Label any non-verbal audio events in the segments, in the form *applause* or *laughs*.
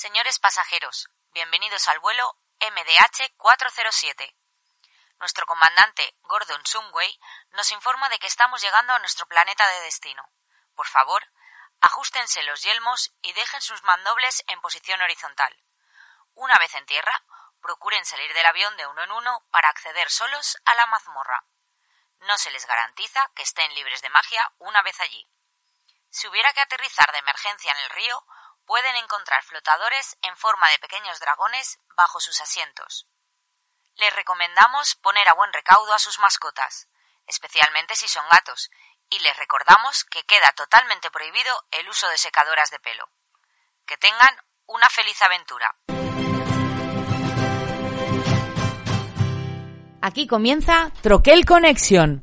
Señores pasajeros, bienvenidos al vuelo MDH-407. Nuestro comandante, Gordon Sumway, nos informa de que estamos llegando a nuestro planeta de destino. Por favor, ajustense los yelmos y dejen sus mandobles en posición horizontal. Una vez en tierra, procuren salir del avión de uno en uno para acceder solos a la mazmorra. No se les garantiza que estén libres de magia una vez allí. Si hubiera que aterrizar de emergencia en el río, pueden encontrar flotadores en forma de pequeños dragones bajo sus asientos. Les recomendamos poner a buen recaudo a sus mascotas, especialmente si son gatos, y les recordamos que queda totalmente prohibido el uso de secadoras de pelo. Que tengan una feliz aventura. Aquí comienza Troquel Conexión.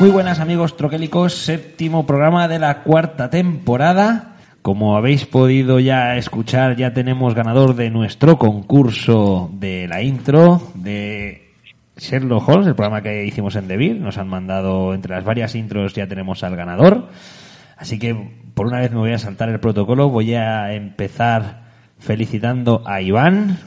Muy buenas amigos troquélicos, séptimo programa de la cuarta temporada. Como habéis podido ya escuchar, ya tenemos ganador de nuestro concurso de la intro de Sherlock Holmes, el programa que hicimos en Devil. Nos han mandado entre las varias intros, ya tenemos al ganador. Así que por una vez me voy a saltar el protocolo, voy a empezar felicitando a Iván,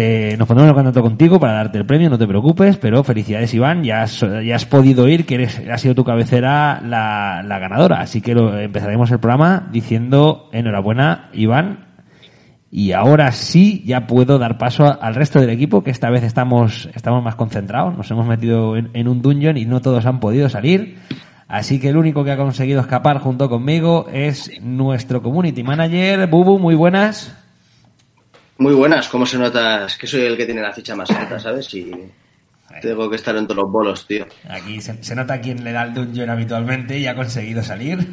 te- nos pondremos en contacto contigo para darte el premio, no te preocupes, pero felicidades Iván, ya has, ya has podido ir, que eres, ha sido tu cabecera la, la ganadora, así que lo- empezaremos el programa diciendo enhorabuena Iván, y ahora sí ya puedo dar paso al resto del equipo, que esta vez estamos, estamos más concentrados, nos hemos metido en, en un dungeon y no todos han podido salir, así que el único que ha conseguido escapar junto conmigo es nuestro community manager, Bubu, muy buenas. Muy buenas, ¿cómo se nota? Es que soy el que tiene la ficha más alta, ¿sabes? Y tengo que estar en todos los bolos, tío. Aquí se, se nota quién le da el dungeon habitualmente y ha conseguido salir.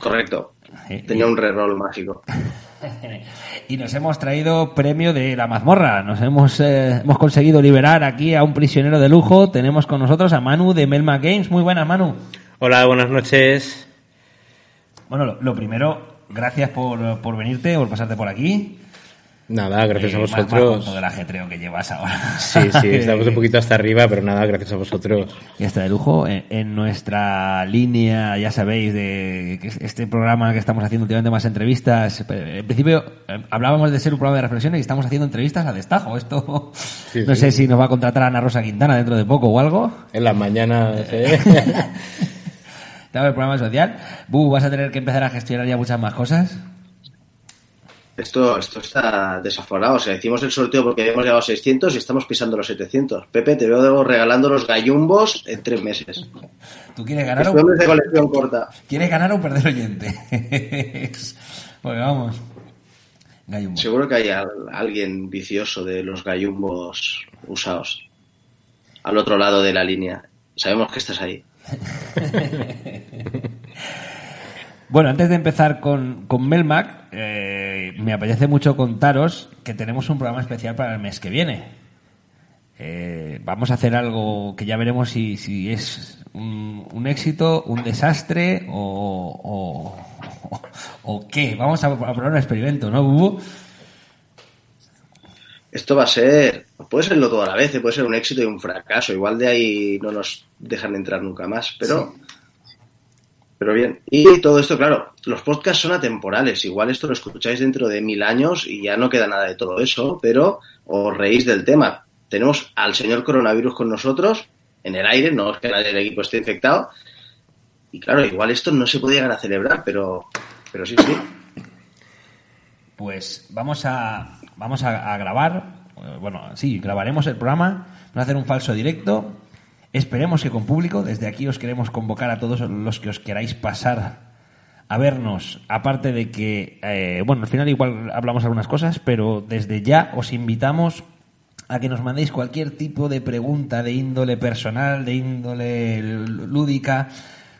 Correcto. Eh, Tenía un reroll mágico. *laughs* Y nos hemos traído premio de la mazmorra. Nos hemos, eh, hemos conseguido liberar aquí a un prisionero de lujo. Tenemos con nosotros a Manu de Melma Games. Muy buenas, Manu. Hola, buenas noches. Bueno, lo, lo primero, gracias por, por venirte, por pasarte por aquí. Nada, gracias Eh, a más con vosotros. todo el ajetreo que llevas ahora. *laughs* Sí, sí, estamos un *laughs* poquito hasta arriba, pero nada, gracias a vosotros. Ya está de lujo. En, en nuestra línea, ya sabéis, de este programa que estamos haciendo últimamente más entrevistas. En principio eh, hablábamos de ser un programa de reflexiones y estamos haciendo entrevistas a destajo. Esto *laughs* Sí, no sí. sé si nos va a contratar Ana Rosa Quintana dentro de poco o algo. En las mañanas, ¿eh? El programa social. Bu, vas a tener que empezar a gestionar ya muchas más cosas. Esto, esto está desaforado. O sea, hicimos el sorteo porque habíamos llegado a 600 y estamos pisando los 700. Pepe, te veo regalando los gallumbos en tres meses. ¿Tú quieres ganar o, de colección corta. quieres ganar o perder oyentes? *laughs* pues vamos. Gallumbo. Seguro que hay al- alguien vicioso de los gallumbos usados. Al otro lado de la línea. Sabemos que estás ahí. *laughs* Bueno, antes de empezar con, con Melmac, eh, me apetece mucho contaros que tenemos un programa especial para el mes que viene. Eh, vamos a hacer algo que ya veremos si, si es un, un éxito, un desastre o, o, o- o qué. Vamos a, a probar un experimento, ¿no, Bubu? Esto va a ser, puede serlo todo a la vez, puede ser un éxito y un fracaso. Igual de ahí no nos dejan entrar nunca más, pero, pero bien. Y todo esto, claro, los podcasts son atemporales. Igual esto lo escucháis dentro de mil años y ya no queda nada de todo eso, pero os reís del tema. Tenemos al señor coronavirus con nosotros en el aire, no es que nadie del equipo esté infectado. Y claro, igual esto no se puede llegar a celebrar, pero, pero sí, sí. Pues vamos a, vamos a, grabar, bueno, sí, grabaremos el programa, vamos a hacer un falso directo Esperemos que con público. Desde aquí os queremos convocar a todos los que os queráis pasar a vernos. Aparte de que, eh, bueno, al final igual hablamos algunas cosas, pero desde ya os invitamos a que nos mandéis cualquier tipo de pregunta de índole personal, de índole lúdica,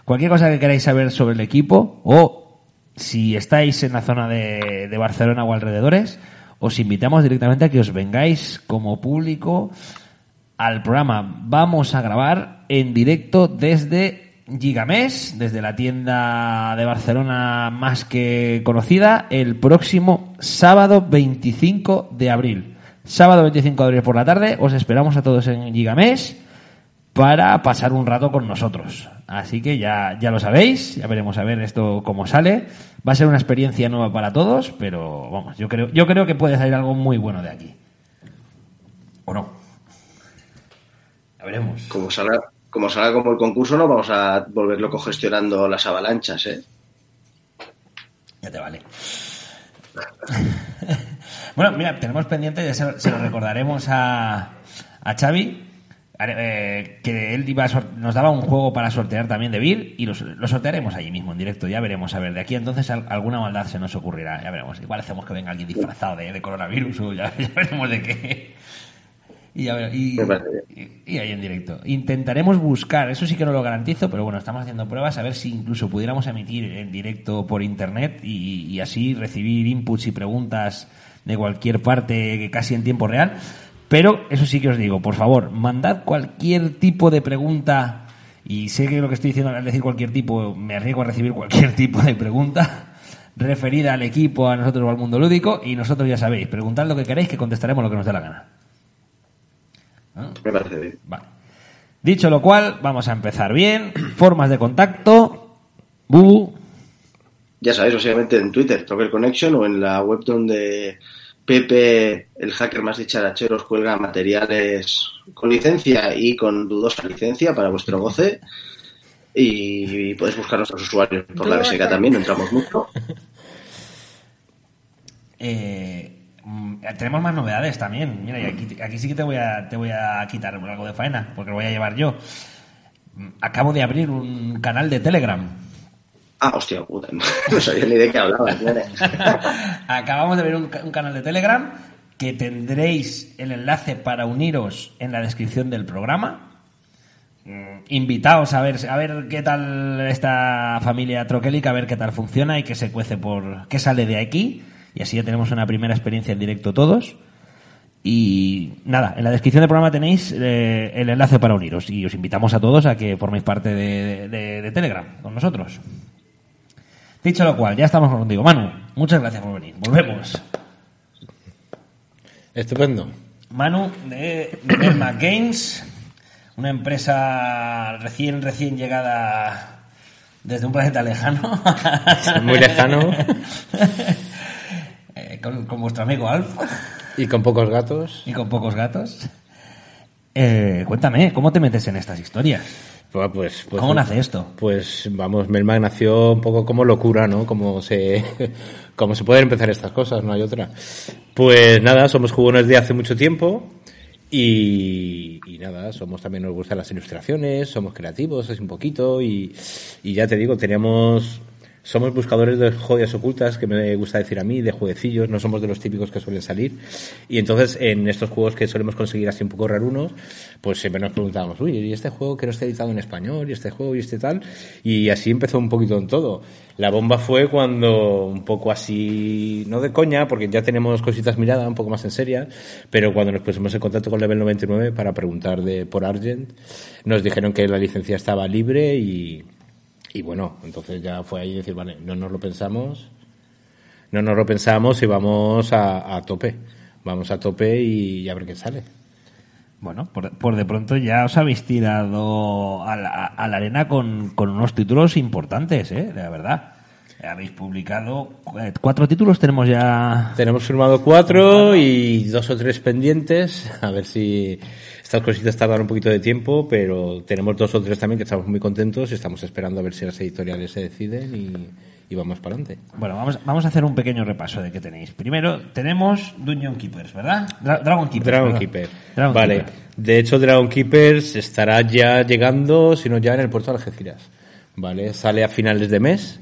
cualquier cosa que queráis saber sobre el equipo o si estáis en la zona de, de Barcelona o alrededores, os invitamos directamente a que os vengáis como público al programa. Vamos a grabar en directo desde Gigamés, desde la tienda de Barcelona más que conocida, el próximo sábado 25 de abril. Sábado 25 de abril por la tarde, os esperamos a todos en Gigamés para pasar un rato con nosotros. Así que ya, ya lo sabéis, ya veremos a ver esto cómo sale. Va a ser una experiencia nueva para todos, pero vamos, yo creo, yo creo que puede salir algo muy bueno de aquí. ¿O no? Ya veremos. Como salga, como salga como el concurso, no vamos a volver loco gestionando las avalanchas, ¿eh? Ya te vale. *laughs* bueno, mira, tenemos pendiente, ya se, se lo recordaremos a, a Xavi, eh, que él iba a nos daba un juego para sortear también de Vir y lo sortearemos allí mismo en directo, ya veremos. A ver, de aquí entonces al- alguna maldad se nos ocurrirá, ya veremos. Igual hacemos que venga alguien disfrazado de, de coronavirus o ya, *laughs* ya veremos de qué. Y, ver- y- ahí en directo. Intentaremos buscar, eso sí que no lo garantizo, pero bueno, estamos haciendo pruebas a ver si incluso pudiéramos emitir en directo por internet y, y así recibir inputs y preguntas de cualquier parte casi en tiempo real. Pero eso sí que os digo, por favor, mandad cualquier tipo de pregunta y sé que lo que estoy diciendo al decir cualquier tipo, me arriesgo a recibir cualquier *laughs* tipo de pregunta referida al equipo, a nosotros o al mundo lúdico y nosotros ya sabéis, preguntad lo que queréis que contestaremos lo que nos dé la gana. Me parece bien. Vale. Dicho lo cual, vamos a empezar bien. *clears throat* Formas de contacto. Bubu. Ya sabéis, básicamente en Twitter, Trocker Connection, o en la web donde Pepe, el hacker más dicharachero, os cuelga materiales con licencia y con dudosa licencia para vuestro goce. Y podéis buscar nuestros usuarios por la BSK también, no entramos mucho. *laughs* Eh, tenemos más novedades también. Mira, y aquí, aquí sí que te voy, a, te voy a quitar algo de faena, porque lo voy a llevar yo. Mm, Acabo de abrir un canal de Telegram. Ah, hostia puta, *laughs* no sabía ni de qué hablabas. *laughs* Acabamos de un, ca- un canal de Telegram que tendréis el enlace para uniros en la descripción del programa. Mm, Invitaos a ver, a ver qué tal esta familia troquélica, a ver qué tal funciona y qué se cuece por, qué sale de aquí. Y así ya tenemos una primera experiencia en directo todos. Y nada, en la descripción del programa tenéis eh, el enlace para uniros y os invitamos a todos a que forméis parte de, de- de Telegram con nosotros. Dicho lo cual, ya estamos contigo. Manu, muchas gracias por venir. Volvemos. Estupendo. Manu de Derma Games, una empresa recién, recién llegada desde un planeta lejano. Muy lejano. *laughs* Con, con vuestro amigo Alf *laughs* Y con pocos gatos. y con pocos gatos. Eh, cuéntame, ¿cómo te metes en estas historias? Pues, pues, pues- ¿Cómo nace esto? Pues vamos, Melmac nació un poco como locura, ¿no? Como se, *laughs* como se pueden empezar estas cosas, no hay otra. Pues nada, somos jugones de hace mucho tiempo y, y nada, somos también nos gustan las ilustraciones, somos creativos, es un poquito y, y ya te digo, teníamos, somos buscadores de joyas ocultas, que me gusta decir a mí, de jueguecillos, no somos de los típicos que suelen salir. Y entonces, en estos juegos que solemos conseguir así un poco rarunos, pues siempre nos preguntábamos, uy, ¿y este juego que no está editado en español? ¿Y este juego? ¿Y este tal? Y así empezó un poquito en todo. La bomba fue cuando, un poco así, no de coña, porque ya tenemos cositas miradas un poco más en serio, pero cuando nos pusimos en contacto con Level 99 para preguntar de, por Argent, nos dijeron que la licencia estaba libre y, y bueno, entonces ya fue ahí decir, vale, no nos lo pensamos, no nos lo pensamos y vamos a, a tope. Vamos a tope y, a ver qué sale. Bueno, por, por de pronto ya os habéis tirado a la, a la arena con, con unos títulos importantes, ¿eh? La verdad. Habéis publicado eh, cuatro títulos, tenemos ya... Tenemos firmado cuatro y dos o tres pendientes. A ver si estas cositas tardan un poquito de tiempo, pero tenemos dos o tres también que estamos muy contentos y estamos esperando a ver si las editoriales se deciden y, y vamos para adelante. Bueno, vamos, vamos a hacer un pequeño repaso de qué tenéis. Primero, tenemos Dungeon Keepers, ¿verdad? Dra- Dragon Keepers. Dragon perdón. Keeper. Dragon vale. Keeper. De hecho, Dragon Keepers estará ya llegando, si no ya en el puerto de Algeciras. Vale. Sale a finales de mes.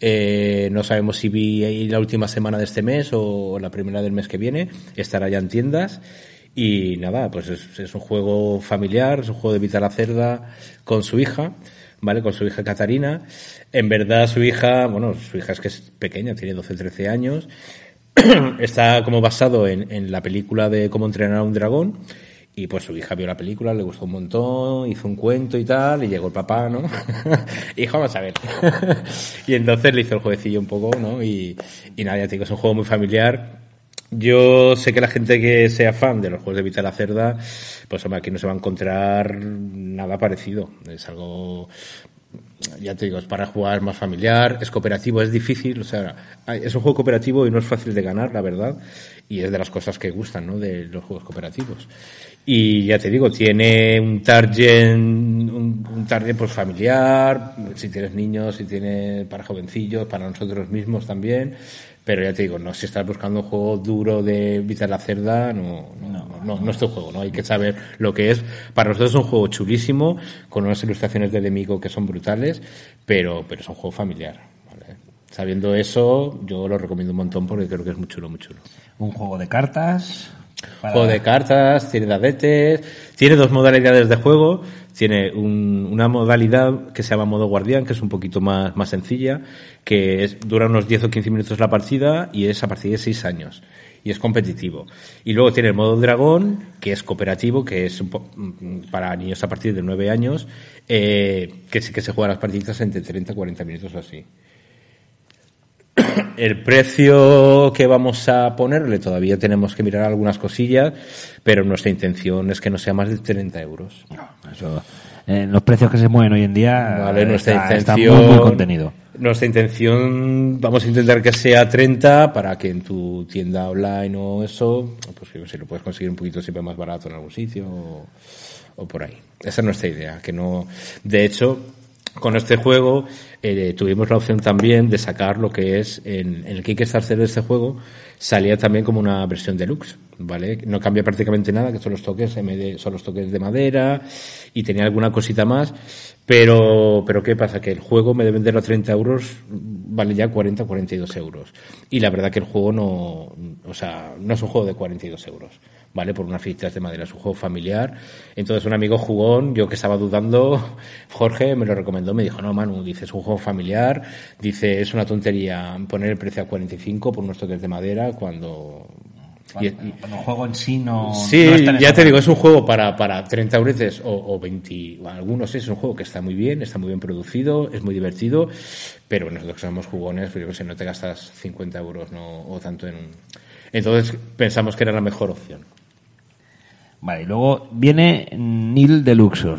Eh, no sabemos si vi ahí la última semana de este mes o la primera del mes que viene. Estará ya en tiendas. Y nada, pues es, un juego familiar, es un juego de Cerda con su hija, ¿vale? Con su hija Catarina. En verdad su hija, bueno, su hija es que es pequeña, tiene 12, 13 años. *clears throat* Está como basado en, la película de cómo entrenar a un dragón. Y pues su hija vio la película, le gustó un montón, hizo un cuento y tal, y llegó el papá, ¿no? *laughs* Hijo, vamos a ver. *laughs* y entonces le hizo el jueguecillo un poco, ¿no? Y, y nada, ya te digo, es un juego muy familiar. Yo sé que la gente que sea fan de los juegos de Vita la Cerda, pues hombre, aquí no se va a encontrar nada parecido. Es algo ya te digo, es para jugar más familiar, es cooperativo, es difícil, o sea, es un juego cooperativo y no es fácil de ganar, la verdad, y es de las cosas que gustan, ¿no? De los juegos cooperativos. Y ya te digo, tiene un target, un, un target pues familiar, si tienes niños, si tienes para jovencillos, para nosotros mismos también, pero ya te digo, no, si estás buscando un juego duro de Vita la Cerda, no, no, no, no es tu juego, ¿no? Hay que saber lo que es. Para nosotros es un juego chulísimo, con unas ilustraciones de Demico que son brutales, pero, pero es un juego familiar, ¿vale? Sabiendo eso, yo lo recomiendo un montón porque creo que es muy chulo, muy chulo. Un juego de cartas. para- Juego de cartas, tiene dadetes, tiene dos modalidades de juego. Tiene un- una modalidad que se llama modo guardián, que es un poquito más, más sencilla, que es, dura unos 10 o 15 minutos la partida y es a partir de 6 años. Y es competitivo. Y luego tiene el modo dragón, que es cooperativo, que es un po- mm, para niños a partir de 9 años, eh, que sí que se juegan las partidas entre 30 y 40 minutos o así. El precio que vamos a ponerle todavía tenemos que mirar algunas cosillas, pero nuestra intención es que no sea más de 30 euros. Eso, eh, los precios que se mueven hoy en día Vale, eh, nuestra está, está intención. muy, muy contenido. Nuestra intención, vamos a intentar que sea 30 para que en tu tienda online o eso, pues yo si lo puedes conseguir un poquito siempre más barato en algún sitio o, o por ahí. Esa es nuestra idea, que no, de hecho, con este juego eh, tuvimos la opción también de sacar lo que es en, el Kickstarter de este juego salía también como una versión deluxe, ¿vale? No cambia prácticamente nada, que son los toques MD, son los toques de madera y tenía alguna cosita más, pero, pero ¿qué pasa? Que el juego me de venderlo a 30 euros vale ya 40, 42 euros. Y la verdad que el juego no, o sea, no es un juego de 42 euros. ¿Vale? Por unas fichas de madera, es un juego familiar. Entonces un amigo jugón, yo que estaba dudando, *laughs* Jorge me lo recomendó, me dijo, no, Manu, dice, es un juego familiar, dice, es una tontería poner el precio a 45 por unos toques de madera cuando... y- Cuando el juego en sí no. Sí, no ya te digo, es un juego para, para 30 euros o, o 20, o algunos es un juego que está muy bien, está muy bien producido, es muy divertido, pero nosotros que somos jugones, pues yo que sé, no te gastas 50 euros no, o tanto en un... Entonces pensamos que era la mejor opción. Vale, y luego viene Nil de Luxor.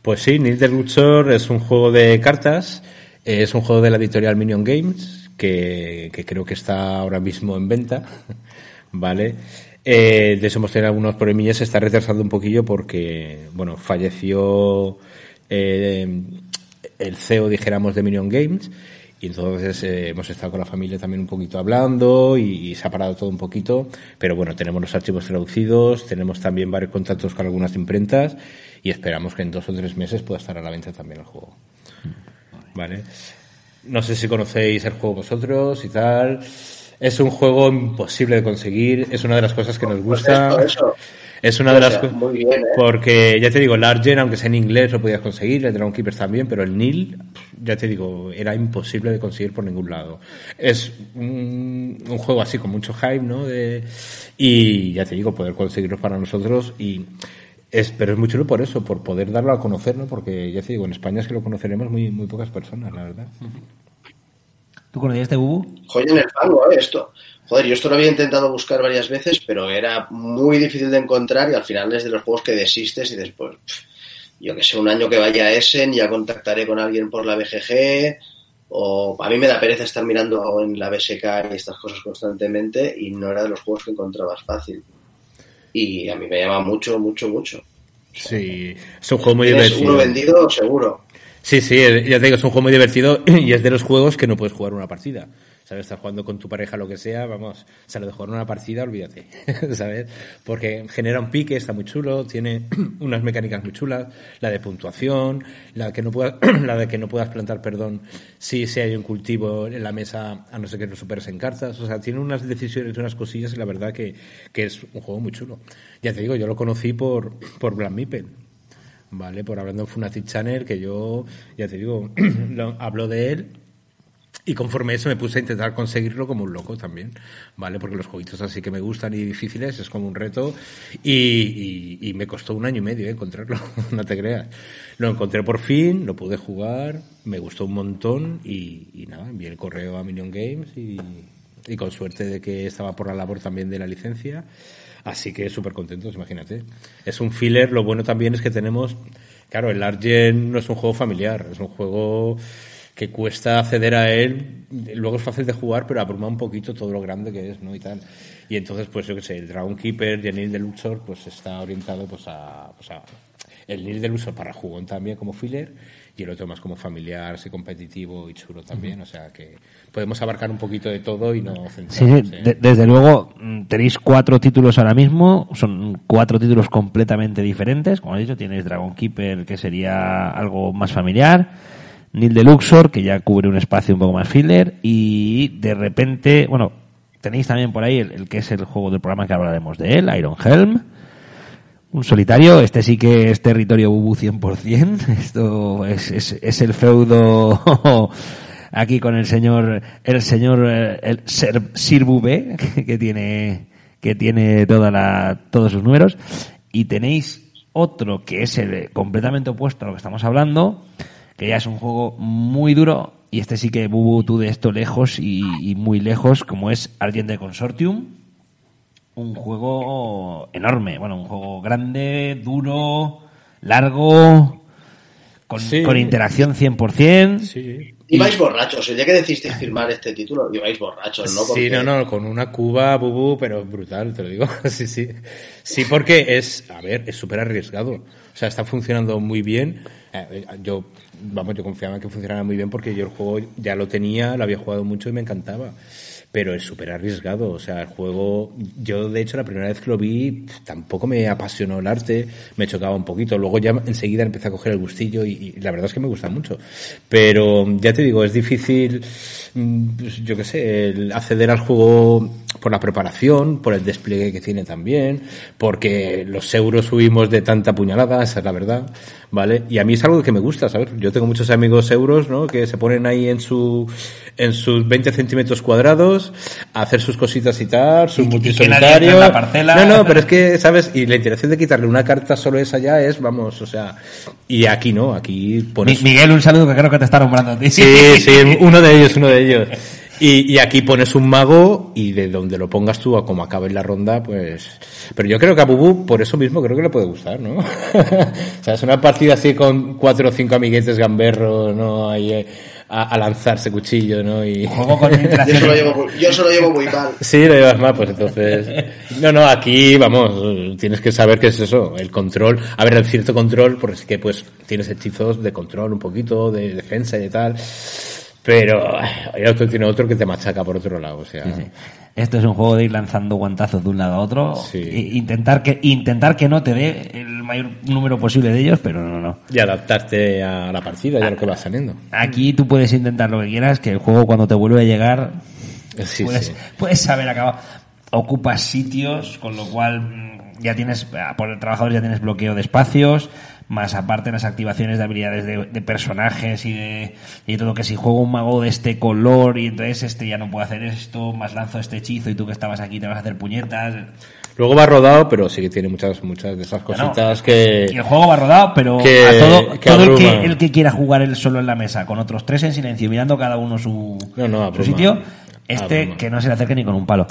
Pues sí, Nil de Luxor es un juego de cartas, eh, es un juego de la editorial Minion Games, que, que creo que está ahora mismo en venta, *laughs* ¿vale? Eh, de eso hemos tenido algunos problemillas, se está retrasando un poquillo porque, bueno, falleció eh, el CEO, dijéramos, de Minion Games, y entonces eh, hemos estado con la familia también un poquito hablando y, y se ha parado todo un poquito. Pero bueno, tenemos los archivos traducidos, tenemos también varios contactos con algunas imprentas y esperamos que en dos o tres meses pueda estar a la venta también el juego. Vale. No sé si conocéis el juego vosotros y tal. Es un juego imposible de conseguir, es una de las cosas que nos gusta. Pues esto, eso. Es una de O las sea, muy bien, ¿eh? Porque ya te digo, el Argen, aunque sea en inglés, lo podías conseguir, el Dragon Keepers también, pero el Nil, ya te digo, era imposible de conseguir por ningún lado. Es un, un juego así con mucho hype, ¿no? De, y ya te digo, poder conseguirlo para nosotros y. Es, pero es muy chulo por eso, por poder darlo a conocer, ¿no? Porque ya te digo, en España es que lo conoceremos muy, muy pocas personas, la verdad. ¿Tú conocías este Bubu? Joder, en el fango, ¿eh? Esto. Joder, yo esto lo había intentado buscar varias veces, pero era muy difícil de encontrar y al final es de los juegos que desistes y después, yo que sé, un año que vaya a Essen ya contactaré con alguien por la BGG o a mí me da pereza estar mirando en la BSK y estas cosas constantemente y no era de los juegos que encontrabas fácil. Y a mí me llama mucho, mucho, mucho. Sí, es un juego muy divertido. uno vendido seguro. Sí, sí, ya te digo, es un juego muy divertido y es de los juegos que no puedes jugar una partida. ¿Sabes? Estás jugando con tu pareja, lo que sea, vamos, lo de jugar una partida, olvídate, *laughs* ¿sabes? Porque genera un pique, está muy chulo, tiene *clears throat* unas mecánicas muy chulas, la de puntuación, la que no puedas, *clears throat* la de que no puedas plantar, perdón, si, si hay un cultivo en la mesa, a no ser que lo superes en cartas, o sea, tiene unas decisiones unas cosillas y la verdad que, que es un juego muy chulo. Ya te digo, yo lo conocí por, por Black ¿vale? Por hablando en Funatic Channel, que yo, ya te digo, *clears throat* hablo de él y conforme eso me puse a intentar conseguirlo como un loco también, ¿vale? Porque los jueguitos así que me gustan y difíciles es como un reto y, me costó un año y medio ¿eh? encontrarlo, *laughs* no te creas. Lo encontré por fin, lo pude jugar, me gustó un montón y, y nada, envié el correo a Minion Games y, y con suerte de que estaba por la labor también de la licencia. Así que súper contentos, imagínate. Es un filler, lo bueno también es que tenemos, claro, el Argent no es un juego familiar, es un juego que cuesta acceder a él, luego es fácil de jugar, pero abruma un poquito todo lo grande que es, ¿no? Y tal. Y entonces, pues yo qué sé, el Dragon Keeper y el Nil de Luxor, pues está orientado pues a, pues a el Nil de Luxor para jugón también como filler y el otro más como familiar, así competitivo y chulo también, o sea que podemos abarcar un poquito de todo y no Sí, desde luego mm, tenéis cuatro títulos ahora mismo, son cuatro títulos completamente diferentes, como he dicho, tienes Dragon Keeper que sería algo más familiar, Nil de Luxor, que ya cubre un espacio un poco más filler, y de repente, bueno, tenéis también por ahí el, que es el juego del programa que hablaremos de él, Iron Helm, un solitario, este sí que es territorio Bubu 100%, *laughs* esto es, es, el feudo *laughs* aquí con el señor, el señor, el Sir Bubé, *laughs* que tiene, que tiene todos sus números, y tenéis otro que es el completamente opuesto a lo que estamos hablando, que ya es un juego muy duro y este sí que bubu tú de esto lejos y, muy lejos como es Argent Consortium un juego enorme bueno un juego grande duro largo con, con interacción 100% sí. Ibais borrachos, el día que decisteis firmar este título, ibais borrachos, ¿no? Sí, no, no, con una cuba, bubu, pero brutal, te lo digo. *laughs* sí, sí. Sí, porque es, a ver, es súper arriesgado. O sea, está funcionando muy bien. Eh, yo vamos, yo confiaba en que funcionara muy bien porque yo el juego ya lo tenía, lo había jugado mucho y me encantaba. Pero es súper arriesgado, o sea, el juego, yo de hecho la primera vez que lo vi tampoco me apasionó el arte, me chocaba un poquito, luego ya enseguida empecé a coger el gustillo y, la verdad es que me gusta mucho. Pero ya te digo, es difícil, mm, pues, yo qué sé, el acceder al juego por la preparación, por el despliegue que tiene también, porque los euros subimos de tanta puñalada, esa es la verdad. ¿vale? Y a mí es algo que me gusta, ¿sabes? Yo tengo muchos amigos euros, ¿no? Que se ponen ahí en su en sus 20 centímetros cuadrados a hacer sus cositas y tal, sus multisolitarios. No, no, pero es que, ¿sabes? Y la interacción de quitarle una carta solo esa ya es, vamos, o sea, y aquí no, aquí pones... Miguel, un saludo que creo que te está nombrando a ti. Sí, sí, uno de ellos, uno de ellos. *laughs* Y, y, aquí pones un mago y de donde lo pongas tú a como acabe la ronda, pues... Pero yo creo que a Bubu, por eso mismo, creo que le puede gustar, ¿no? *laughs* o sea, es una partida así con cuatro o cinco amiguetes gamberros, ¿no? Ahí, eh, a, lanzarse cuchillo, ¿no? Y... Juego con *laughs* yo, solo llevo muy, yo solo llevo muy mal. Sí, lo llevas mal, pues entonces... No, no, aquí, vamos, tienes que saber qué es eso, el control. A ver, el cierto control, porque es que pues tienes hechizos de control un poquito, de defensa y de tal pero hay otro tiene otro que te machaca por otro lado, o sea. Esto es un juego de ir lanzando guantazos de un lado a otro, intentar que intentar que no te dé el mayor número posible de ellos, pero no, no. Y adaptarte a la partida y a lo que va saliendo. Aquí tú puedes intentar lo que quieras, que el juego cuando te vuelve a llegar puedes, puedes saber acabar. Ocupas sitios, con lo cual mm, ya tienes, por el trabajador ya tienes bloqueo de espacios, más aparte las activaciones de habilidades de, personajes y de y todo que si juego un mago de este color y entonces este ya no puede hacer esto, más lanzo este hechizo y tú que estabas aquí te vas a hacer puñetas. Luego va rodado, pero sí que tiene muchas muchas de esas cositas que... Y el juego va rodado, pero a todo, todo el, que, el que quiera jugar él solo en la mesa, con otros tres en silencio, mirando cada uno su, su sitio, este que no se le acerque ni con un palo.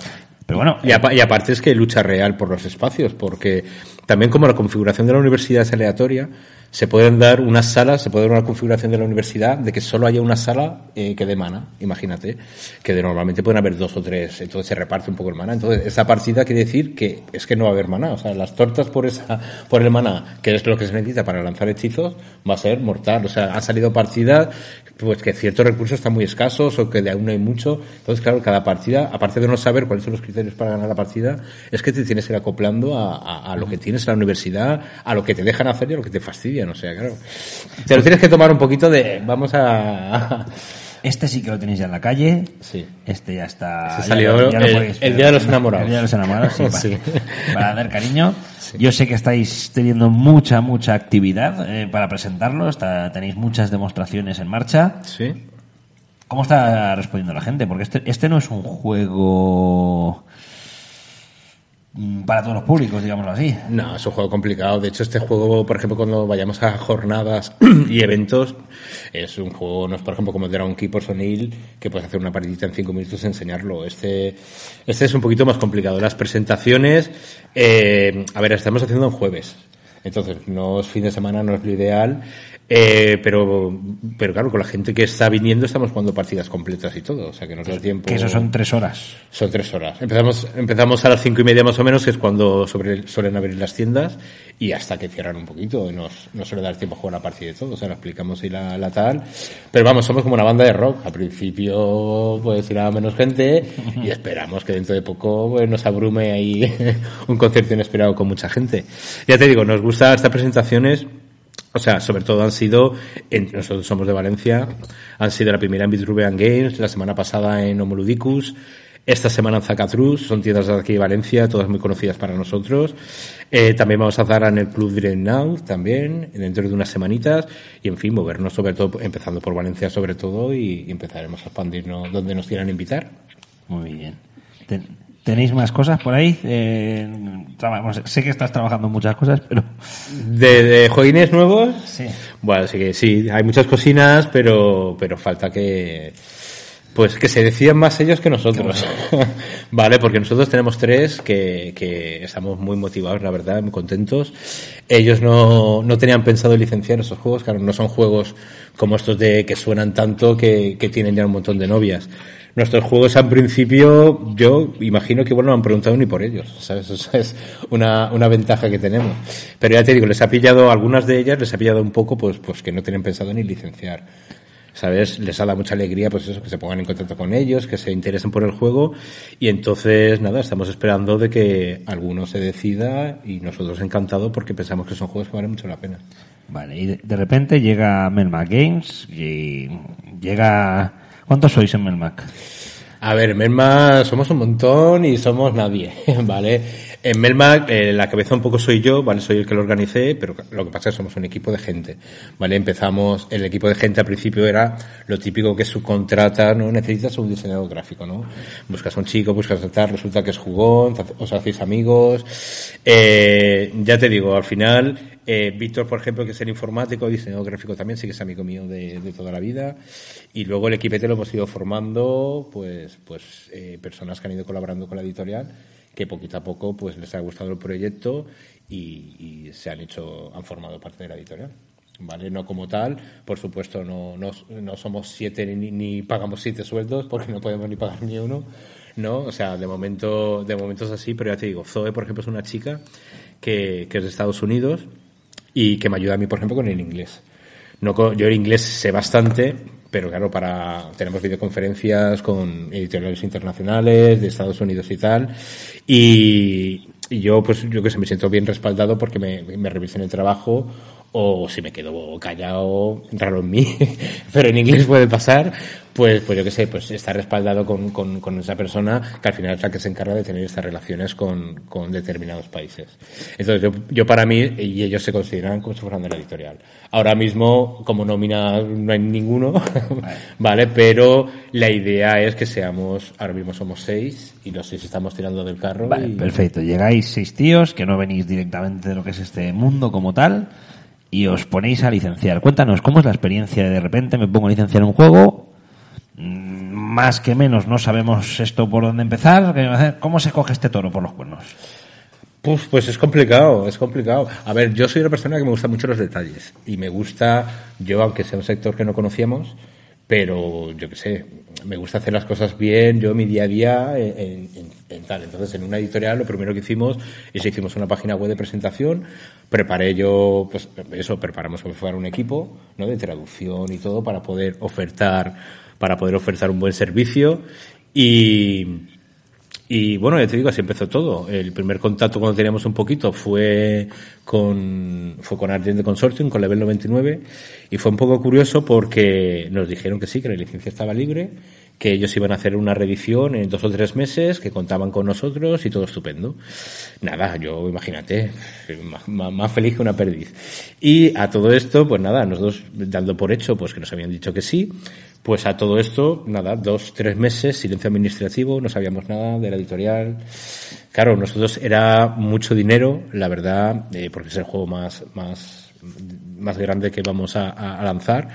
Pero bueno. Y, y, aparte es que lucha real por los espacios, porque también como la configuración de la universidad es aleatoria, se pueden dar unas salas, se puede dar una configuración de la universidad de que solo haya una sala eh, que dé mana, imagínate, que de normalmente pueden haber dos o tres, entonces se reparte un poco el mana. Entonces, esa partida quiere decir que es que no va a haber mana, o sea, las tortas por esa, por el mana, que es lo que se necesita para lanzar hechizos, va a ser mortal. O sea, han salido partidas, pues que ciertos recursos están muy escasos o que de aún no hay mucho. Entonces, claro, cada partida, aparte de no saber cuáles son los criterios para ganar la partida, es que te tienes que ir acoplando a, a, a lo que tienes en la universidad, a lo que te dejan hacer y a lo que te fastidia no sé, claro. Te lo tienes que tomar un poquito de, vamos a... *laughs* Este sí que lo tenéis ya en la calle. Sí. Este ya está. Se salió ya el- podéis el ver. día de los enamorados. El día de los enamorados, sí. *laughs* Sí. Para, dar cariño. Yo sé que estáis teniendo mucha, mucha actividad eh, para presentarlo. Está, tenéis muchas demostraciones en marcha. Sí. ¿Cómo está respondiendo la gente? Porque este, este no es un juego para todos los públicos, digámoslo así. No, es un juego complicado. De hecho, este juego, por ejemplo, cuando vayamos a jornadas y eventos, es un juego, no es por ejemplo como Dragon Keeper Sonil, que puedes hacer una partidita en cinco minutos y enseñarlo. Este, este es un poquito más complicado. Las presentaciones, eh, a ver, estamos haciendo en jueves. Entonces, no es fin de semana, no es lo ideal. Eh, pero, pero claro, con la gente que está viniendo estamos jugando partidas completas y todo. O sea que nos da tiempo. Que eso son tres horas. Son tres horas. Empezamos, empezamos a las cinco y media más o menos, que es cuando sobre, suelen abrir las tiendas, y hasta que cierran un poquito, y nos, nos suele dar tiempo a jugar la partida y todo, o sea, lo explicamos y la, la tal. Pero vamos, somos como una banda de rock. Al principio, pues irá menos gente, y *laughs* esperamos que dentro de poco pues, nos abrume ahí *laughs* un concierto inesperado con mucha gente. Ya te digo, nos gusta estas presentaciones, o sea, sobre todo han sido, en- nosotros somos de Valencia, han sido la primera en Vitruvian Games, la semana pasada en Homoludicus, esta semana en Zacatrus, son tiendas de aquí de Valencia, todas muy conocidas para nosotros. Eh, también vamos a estar en el Club Dream Now, también, dentro de unas semanitas, y en fin, movernos sobre todo, empezando por Valencia sobre todo, y, empezaremos a expandirnos donde nos quieran invitar. Muy bien. ¿Tenéis más cosas por ahí? Eh, bueno, sé que estás trabajando en muchas cosas, pero... ¿De, de nuevos? Sí. Bueno, sí que sí, hay muchas cocinas, pero, pero falta que, pues que se decidan más ellos que nosotros. *laughs* vale, porque nosotros tenemos tres que, que estamos muy motivados, la verdad, muy contentos. Ellos no, no tenían pensado licenciar esos juegos, claro, no son juegos como estos de que suenan tanto que, que tienen ya un montón de novias. Nuestros juegos al principio, yo imagino que bueno, no han preguntado ni por ellos, ¿sabes? *laughs* Eso es una, una ventaja que tenemos. Pero ya te digo, les ha pillado, algunas de ellas les ha pillado un poco, pues, pues que no tienen pensado ni licenciar. ¿Sabes? Les ha dado mucha alegría, pues eso, que se pongan en contacto con ellos, que se interesen por el juego. Y entonces, nada, estamos esperando de que alguno se decida y nosotros encantados porque pensamos que son juegos que valen mucho la pena. Vale, y de, repente llega Melmac Games y llega... ¿Cuántos sois en Melmac? A ver, Melmac somos un montón y somos nadie, *laughs* ¿vale? En Melmac eh, la cabeza un poco soy yo, ¿vale? Soy el que lo organicé, pero lo que pasa es que somos un equipo de gente, ¿vale? Empezamos, el equipo de gente al principio era lo típico que subcontrata, ¿no? Necesitas un diseñador gráfico, ¿no? Buscas a un chico, buscas a tal, resulta que es jugón, os hacéis amigos. Eh, ya te digo, al final, eh, Víctor, por ejemplo, que es el informático, diseñador gráfico también, sí que es amigo mío de, de toda la vida. Y luego el equipete lo hemos ido formando, pues, pues eh, personas que han ido colaborando con la editorial, que poquito a poco pues les ha gustado el proyecto y, se han hecho, han formado parte de la editorial. ¿Vale? No como tal, por supuesto, no, no, no somos siete ni, ni pagamos siete sueldos porque no podemos ni pagar ni uno, ¿no? O sea, de momento, de momento es así, pero ya te digo, Zoe, por ejemplo, es una chica que, que es de Estados Unidos y que me ayuda a mí, por ejemplo, con el inglés. No, yo el inglés sé bastante, pero claro, para tenemos videoconferencias con editoriales internacionales de Estados Unidos y tal, y, yo pues yo que sé me siento bien respaldado porque me, me revisen el trabajo o si me quedo callado, raro en mí, *laughs* pero en inglés puede pasar, pues, pues yo que sé, pues está respaldado con, con, con esa persona que al final es la que se encarga de tener estas relaciones con, con determinados países. Entonces yo, yo para mí, y ellos se consideran como si fueran de la editorial. Ahora mismo, como nómina no hay ninguno, *laughs* vale, pero la idea es que seamos, ahora mismo somos seis, y los seis estamos tirando del carro. Vale, y- perfecto. Llegáis seis tíos que no venís directamente de lo que es este mundo como tal y os ponéis a licenciar. Cuéntanos, ¿cómo es la experiencia de repente me pongo a licenciar un juego? Mm, Más que menos no sabemos esto por dónde empezar. ¿Qué- ¿Cómo se coge este toro por los cuernos? Pues, pues es complicado, es complicado. A ver, yo soy una persona que me gusta mucho los detalles y me gusta, yo aunque sea un sector que no conocíamos, pero yo qué sé, me gusta hacer las cosas bien, yo mi día a día en, tal. Entonces, en una editorial lo primero que hicimos es hicimos una página web de presentación, preparé yo, pues eso, preparamos fuera un equipo, ¿no? De traducción y todo para poder ofertar, para poder ofertar un buen servicio y, y bueno, ya te digo, así empezó todo. El primer contacto cuando teníamos un poquito fue con, fue con Argent Consortium, con Level 99, y fue un poco curioso porque nos dijeron que sí, que la licencia estaba libre, que ellos iban a hacer una revisión en dos o tres meses, que contaban con nosotros y todo estupendo. Nada, yo imagínate, más, más feliz que una perdiz. Y a todo esto, pues nada, nosotros dando por hecho, pues que nos habían dicho que sí, pues a todo esto, nada, dos, tres meses, silencio administrativo, no sabíamos nada de la editorial. Claro, nosotros era mucho dinero, la verdad, eh, porque es el juego más, más, más grande que vamos a, lanzar.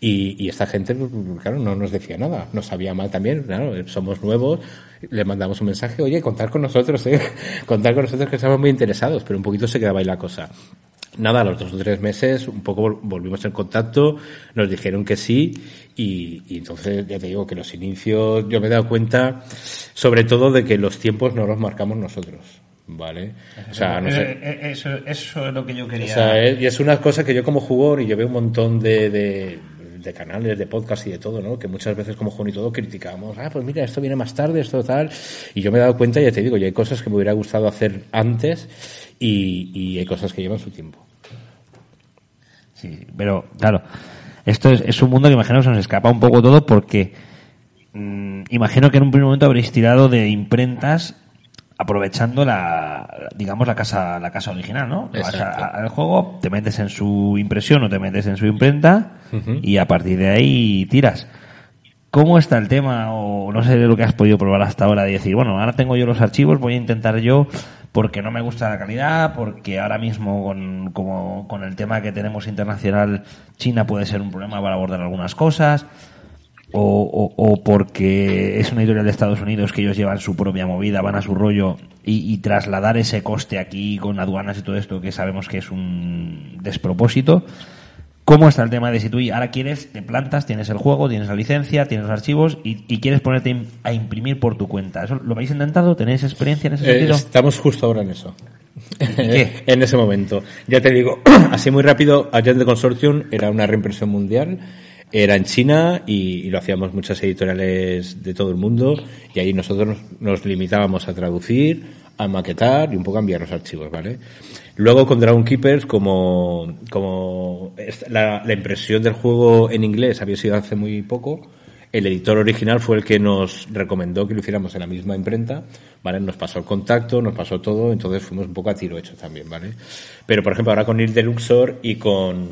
Y, y, esta gente, claro, no nos decía nada. Nos sabía mal también, claro, somos nuevos. Le mandamos un mensaje, oye, contar con nosotros, eh, *laughs* contar con nosotros que estamos muy interesados, pero un poquito se quedaba ahí la cosa. Nada, a los dos o tres meses un poco volvimos en contacto, nos dijeron que sí y, y, entonces ya te digo que los inicios yo me he dado cuenta sobre todo de que los tiempos no los marcamos nosotros. ¿Vale? O sea, no sé. Eso, eso es lo que yo quería. O sea, es, y es una cosa que yo como jugador y yo veo un montón de, de, de, canales, de podcast y de todo, ¿no? Que muchas veces como jugador y todo criticamos, ah, pues mira, esto viene más tarde, esto tal. Y yo me he dado cuenta, ya te digo, y hay cosas que me hubiera gustado hacer antes y, y hay cosas que llevan su tiempo. Sí, pero claro, esto es, es, un mundo que imagino que se nos escapa un poco todo porque mmm, imagino que en un primer momento habréis tirado de imprentas aprovechando la digamos la casa la casa original no vas al juego te metes en su impresión o te metes en su imprenta uh -huh. y a partir de ahí tiras ¿Cómo está el tema? O no sé lo que has podido probar hasta ahora de decir, bueno, ahora tengo yo los archivos, voy a intentar yo, porque no me gusta la calidad, porque ahora mismo con, como, con el tema que tenemos internacional, China puede ser un problema para abordar algunas cosas, o, o, o porque es una editorial de Estados Unidos que ellos llevan su propia movida, van a su rollo, y, y trasladar ese coste aquí con aduanas y todo esto, que sabemos que es un despropósito. ¿Cómo está el tema de si tú ahora quieres, te plantas, tienes el juego, tienes la licencia, tienes los archivos y, y quieres ponerte a imprimir por tu cuenta? ¿Eso lo habéis intentado? ¿Tenéis experiencia en ese eh, sentido? Estamos justo ahora en eso. en *laughs* ese momento. Ya te digo, *clears throat* así muy rápido, Agent Consortium era una reimpresión mundial era en China y, y, lo hacíamos muchas editoriales de todo el mundo y ahí nosotros nos, nos, limitábamos a traducir, a maquetar y un poco a enviar los archivos, ¿vale? Luego con Dragon Keepers, como, como la, la impresión del juego en inglés había sido hace muy poco, el editor original fue el que nos recomendó que lo hiciéramos en la misma imprenta, ¿vale? Nos pasó el contacto, nos pasó todo, entonces fuimos un poco a tiro hecho también, ¿vale? Pero, por ejemplo, ahora con Il de Luxor y con,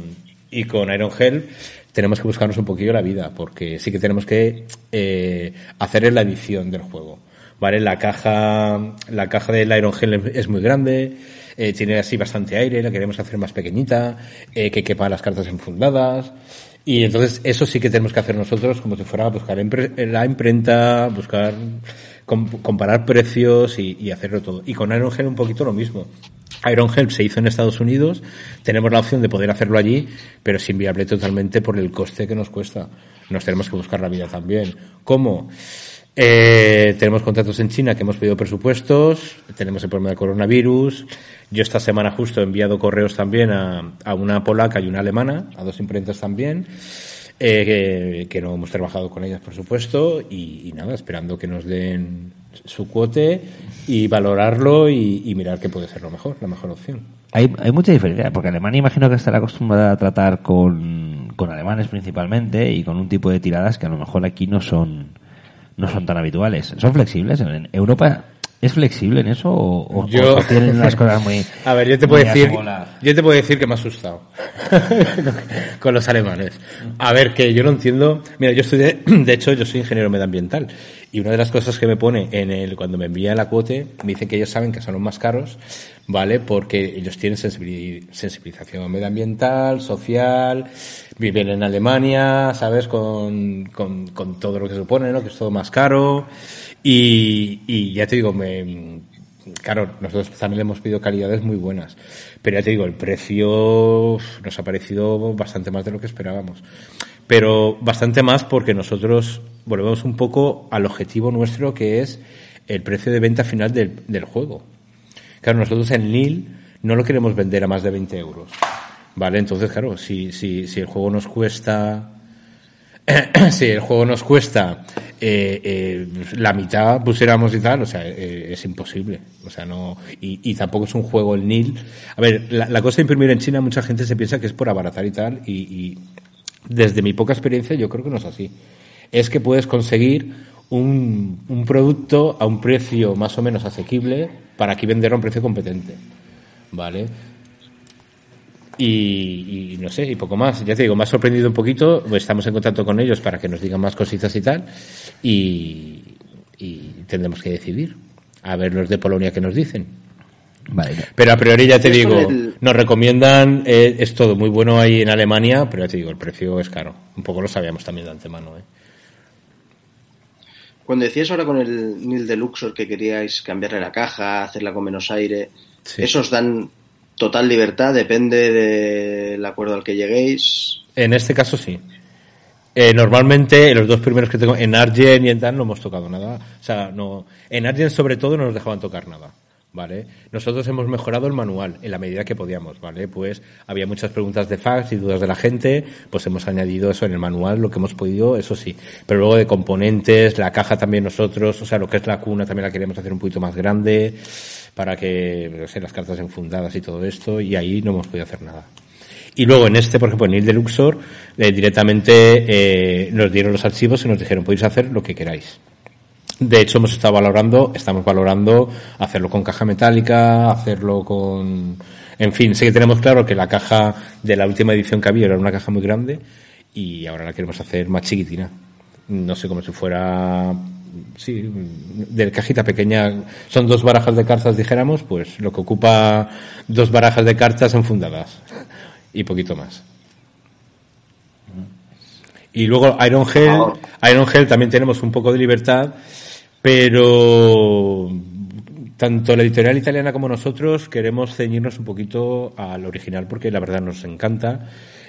y con Iron Hell, tenemos que buscarnos un poquillo la vida, porque sí que tenemos que eh, hacer la edición del juego. ¿Vale? La caja, la caja del Iron Hell es muy grande, eh, tiene así bastante aire, la queremos hacer más pequeñita, eh, que quepa las cartas enfundadas. Y entonces eso sí que tenemos que hacer nosotros como si fuera buscar la imprenta, buscar, comparar precios y, hacerlo todo. Y con Iron Hell un poquito lo mismo. Iron Help se hizo en Estados Unidos, tenemos la opción de poder hacerlo allí, pero es inviable totalmente por el coste que nos cuesta. Nos tenemos que buscar la vida también. ¿Cómo? Eh, tenemos contratos en China que hemos pedido presupuestos, tenemos el problema del coronavirus. Yo esta semana justo he enviado correos también a, una polaca y una alemana, a dos imprentas también, eh, que, no hemos trabajado con ellas, por supuesto, y, nada, esperando que nos den su cuote y valorarlo y, y, mirar qué puede ser lo mejor, la mejor opción. Hay, hay mucha diferencia, porque Alemania imagino que estará acostumbrada a tratar con, con alemanes principalmente y con un tipo de tiradas que a lo mejor aquí no son no son tan habituales. ¿Son flexibles? ¿En Europa es flexible en eso o, o, yo, o tienen las cosas muy *laughs* A ver, yo te puedo decir yo te puedo decir que me ha asustado *laughs* con los alemanes. A ver, que yo no entiendo, mira, yo estoy *clears throat* de, de hecho yo soy ingeniero medioambiental y una de las cosas que me pone en el cuando me envía la cuote, me dicen que ellos saben que son los más caros, ¿vale? Porque ellos tienen sensibilización medioambiental, social, viven en Alemania, ¿sabes? Con, con, con todo lo que supone, ¿no? Que es todo más caro. Y, y ya te digo, me, claro, nosotros también le hemos pedido calidades muy buenas. Pero ya te digo, el precio nos ha parecido bastante más de lo que esperábamos. Pero bastante más porque nosotros volvemos un poco al objetivo nuestro que es el precio de venta final del, del juego. Claro, nosotros en Lille no lo queremos vender a más de 20 euros. ¿Vale? Entonces, claro, si, si, si el juego nos cuesta *clears throat* si el juego nos cuesta eh, eh, la mitad pusiéramos y tal, o sea, eh, es imposible. O sea, no, y, y, tampoco es un juego el NIL. A ver, la, cosa de imprimir en China, mucha gente se piensa que es por abaratar y tal, y, desde mi poca experiencia yo creo que no es así. Es que puedes conseguir un, un producto a un precio más o menos asequible para aquí venderlo a un precio competente. ¿Vale? Y, y, no sé, y poco más. Ya te digo, me ha sorprendido un poquito. Estamos en contacto con ellos para que nos digan más cositas y tal. Y, y tendremos que decidir. A ver los de Polonia que nos dicen. Vale. Pero a priori ya te digo, el... nos recomiendan, eh, es todo muy bueno ahí en Alemania, pero ya te digo, el precio es caro. Un poco lo sabíamos también de antemano. ¿eh? Cuando decías ahora con el Nil de Luxor que queríais cambiarle la caja, hacerla con menos aire, sí. ¿esos dan total libertad, depende del acuerdo al que lleguéis. En este caso sí. Eh, normalmente los dos primeros que tengo en Argen y en Dan no hemos tocado nada. O sea, no, en Argen sobre todo no nos dejaban tocar nada. ¿Vale? Nosotros hemos mejorado el manual en la medida que podíamos, ¿vale? Pues había muchas preguntas de fax y dudas de la gente, pues hemos añadido eso en el manual, lo que hemos podido, eso sí. Pero luego de componentes, la caja también nosotros, o sea, lo que es la cuna también la queremos hacer un poquito más grande para que, no sé, las cartas enfundadas y todo esto, y ahí no hemos podido hacer nada. Y luego en este, por ejemplo, en el de Luxor, eh, directamente eh, nos dieron los archivos y nos dijeron, podéis hacer lo que queráis. De hecho, hemos estado valorando, estamos valorando hacerlo con caja metálica, hacerlo con, en fin, sé que tenemos claro que la caja de la última edición que había era una caja muy grande y ahora la queremos hacer más chiquitina. No sé, como si fuera, sí, de cajita pequeña. Son dos barajas de cartas, dijéramos, pues lo que ocupa dos barajas de cartas enfundadas y poquito más. Y luego Iron Hell, Iron Hell también tenemos un poco de libertad pero tanto la editorial italiana como nosotros queremos ceñirnos un poquito al original porque la verdad nos encanta.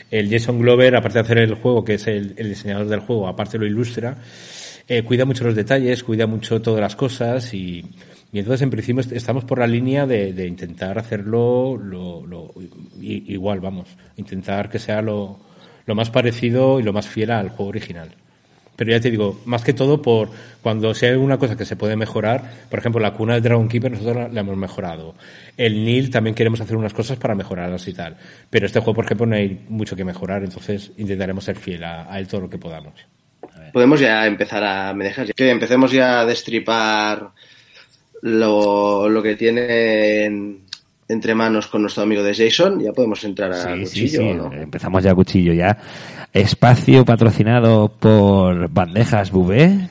El Jason Glover, aparte de hacer el juego, que es el, diseñador del juego, aparte lo ilustra, eh, cuida mucho los detalles, cuida mucho todas las cosas y, y entonces en principio estamos por la línea de, de intentar hacerlo lo, lo, igual, vamos, intentar que sea lo, lo más parecido y lo más fiel al juego original pero ya te digo, más que todo por cuando sea una cosa que se puede mejorar, por ejemplo, la cuna del Dragon Keeper nosotros la hemos mejorado. El Nil también queremos hacer unas cosas para mejorarlas y tal. Pero este juego, por ejemplo, no hay mucho que mejorar, entonces intentaremos ser fiel a, él todo lo que podamos. Podemos ya empezar a... ¿Me dejas? Que empecemos ya a destripar lo, lo que tiene en, entre manos con nuestro amigo de Jason, ya podemos entrar a sí, cuchillo. Sí, sí. ¿no? Empezamos ya a cuchillo ya. Espacio patrocinado por Bandejas Bouvet.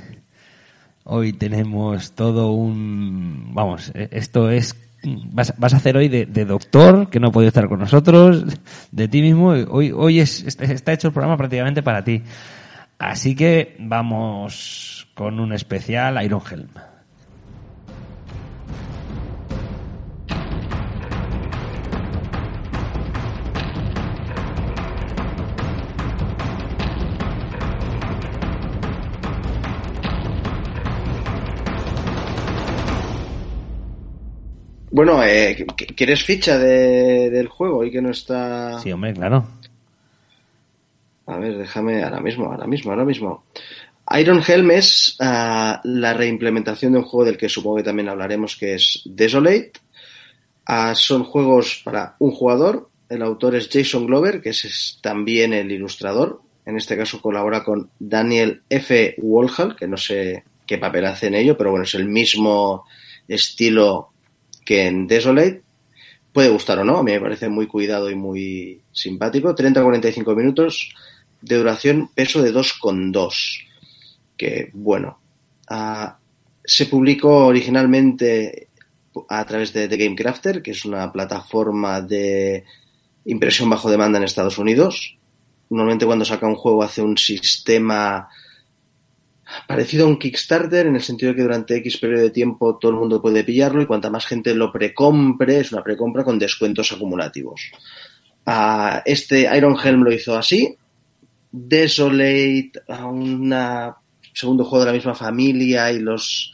Hoy tenemos todo un... Vamos, esto es... Vas, vas a hacer hoy de, de, doctor, que no ha podido estar con nosotros, de ti mismo. Hoy, hoy es, está hecho el programa prácticamente para ti. Así que vamos con un especial Iron Helm. Bueno, eh, ¿quieres ficha de, del juego y que no está...? Sí, hombre, claro. A ver, déjame ahora mismo, ahora mismo, ahora mismo. Iron Helm es uh, la reimplementación de un juego del que supongo que también hablaremos, que es Desolate. Uh, son juegos para un jugador. El autor es Jason Glover, que es, es también el ilustrador. En este caso colabora con Daniel F. Wolhall, que no sé qué papel hace en ello, pero bueno, es el mismo estilo que en Desolate puede gustar o no, a mí me parece muy cuidado y muy simpático. 30-45 minutos de duración, peso de 2,2. Que bueno, uh, se publicó originalmente a través de The Game Crafter, que es una plataforma de impresión bajo demanda en Estados Unidos. Normalmente cuando saca un juego hace un sistema parecido a un Kickstarter en el sentido de que durante X periodo de tiempo todo el mundo puede pillarlo y cuanta más gente lo precompre, es una precompra con descuentos acumulativos. Ah, este Iron Helm lo hizo así. Desolate, a un segundo juego de la misma familia y los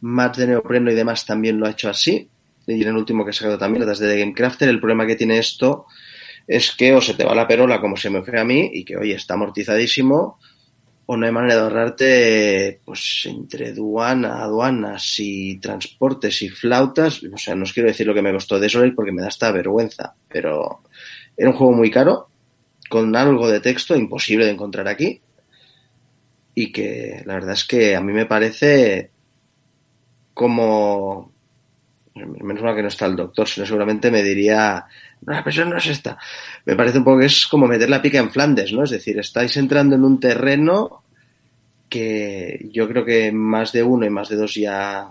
mats de neopreno y demás también lo ha hecho así. Y en el último que he sacado también, desde de Gamecrafter, el problema que tiene esto es que o se te va la perola como se me fue a mí y que, oye, está amortizadísimo o no hay manera de ahorrarte, pues, entre duana, aduanas y transportes y flautas. O sea, no os quiero decir lo que me costó de Desolate porque me da esta vergüenza, pero era un juego muy caro, con algo de texto imposible de encontrar aquí y que la verdad es que a mí me parece como menos mal que no está el doctor, sino seguramente me diría, no, la no es esta. Me parece un poco que es como meter la pica en Flandes, ¿no? Es decir, estáis entrando en un terreno que yo creo que más de uno y más de dos ya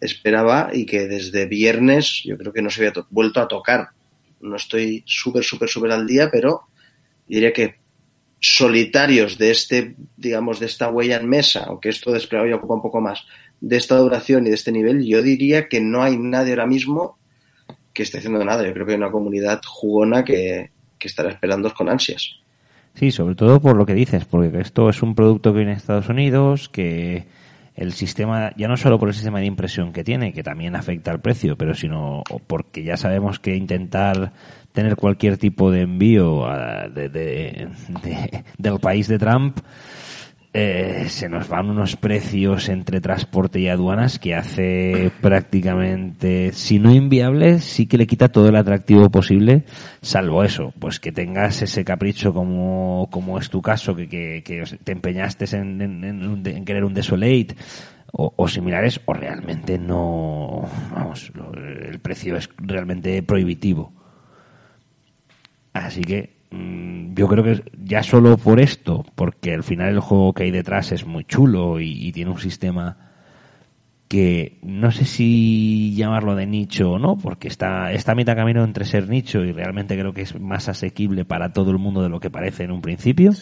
esperaba y que desde viernes yo creo que no se había vuelto a tocar. No estoy súper, súper, súper al día, pero diría que solitarios de este, digamos, de esta huella en mesa, aunque esto desplegado ya ocupa un poco más, de esta duración y de este nivel, yo diría que no hay nadie ahora mismo que esté haciendo nada. Yo creo que hay una comunidad jugona que, que estará esperando con ansias. Sí, sobre todo por lo que dices, porque esto es un producto que viene de Estados Unidos, que el sistema, ya no solo por el sistema de impresión que tiene, que también afecta al precio, pero sino porque ya sabemos que intentar tener cualquier tipo de envío de, del país de Trump eh, se nos van unos precios entre transporte y aduanas que hace prácticamente, si no inviable, sí que le quita todo el atractivo posible, salvo eso, pues que tengas ese capricho como, como es tu caso, que, que, te empeñaste en, en, querer un Desolate o, similares, o realmente no, vamos, el precio es realmente prohibitivo. Así que Mm, yo creo que ya solo por esto, porque al final el juego que hay detrás es muy chulo y, tiene un sistema que no sé si llamarlo de nicho o no, porque está, está a mitad camino entre ser nicho y realmente creo que es más asequible para todo el mundo de lo que parece en un principio.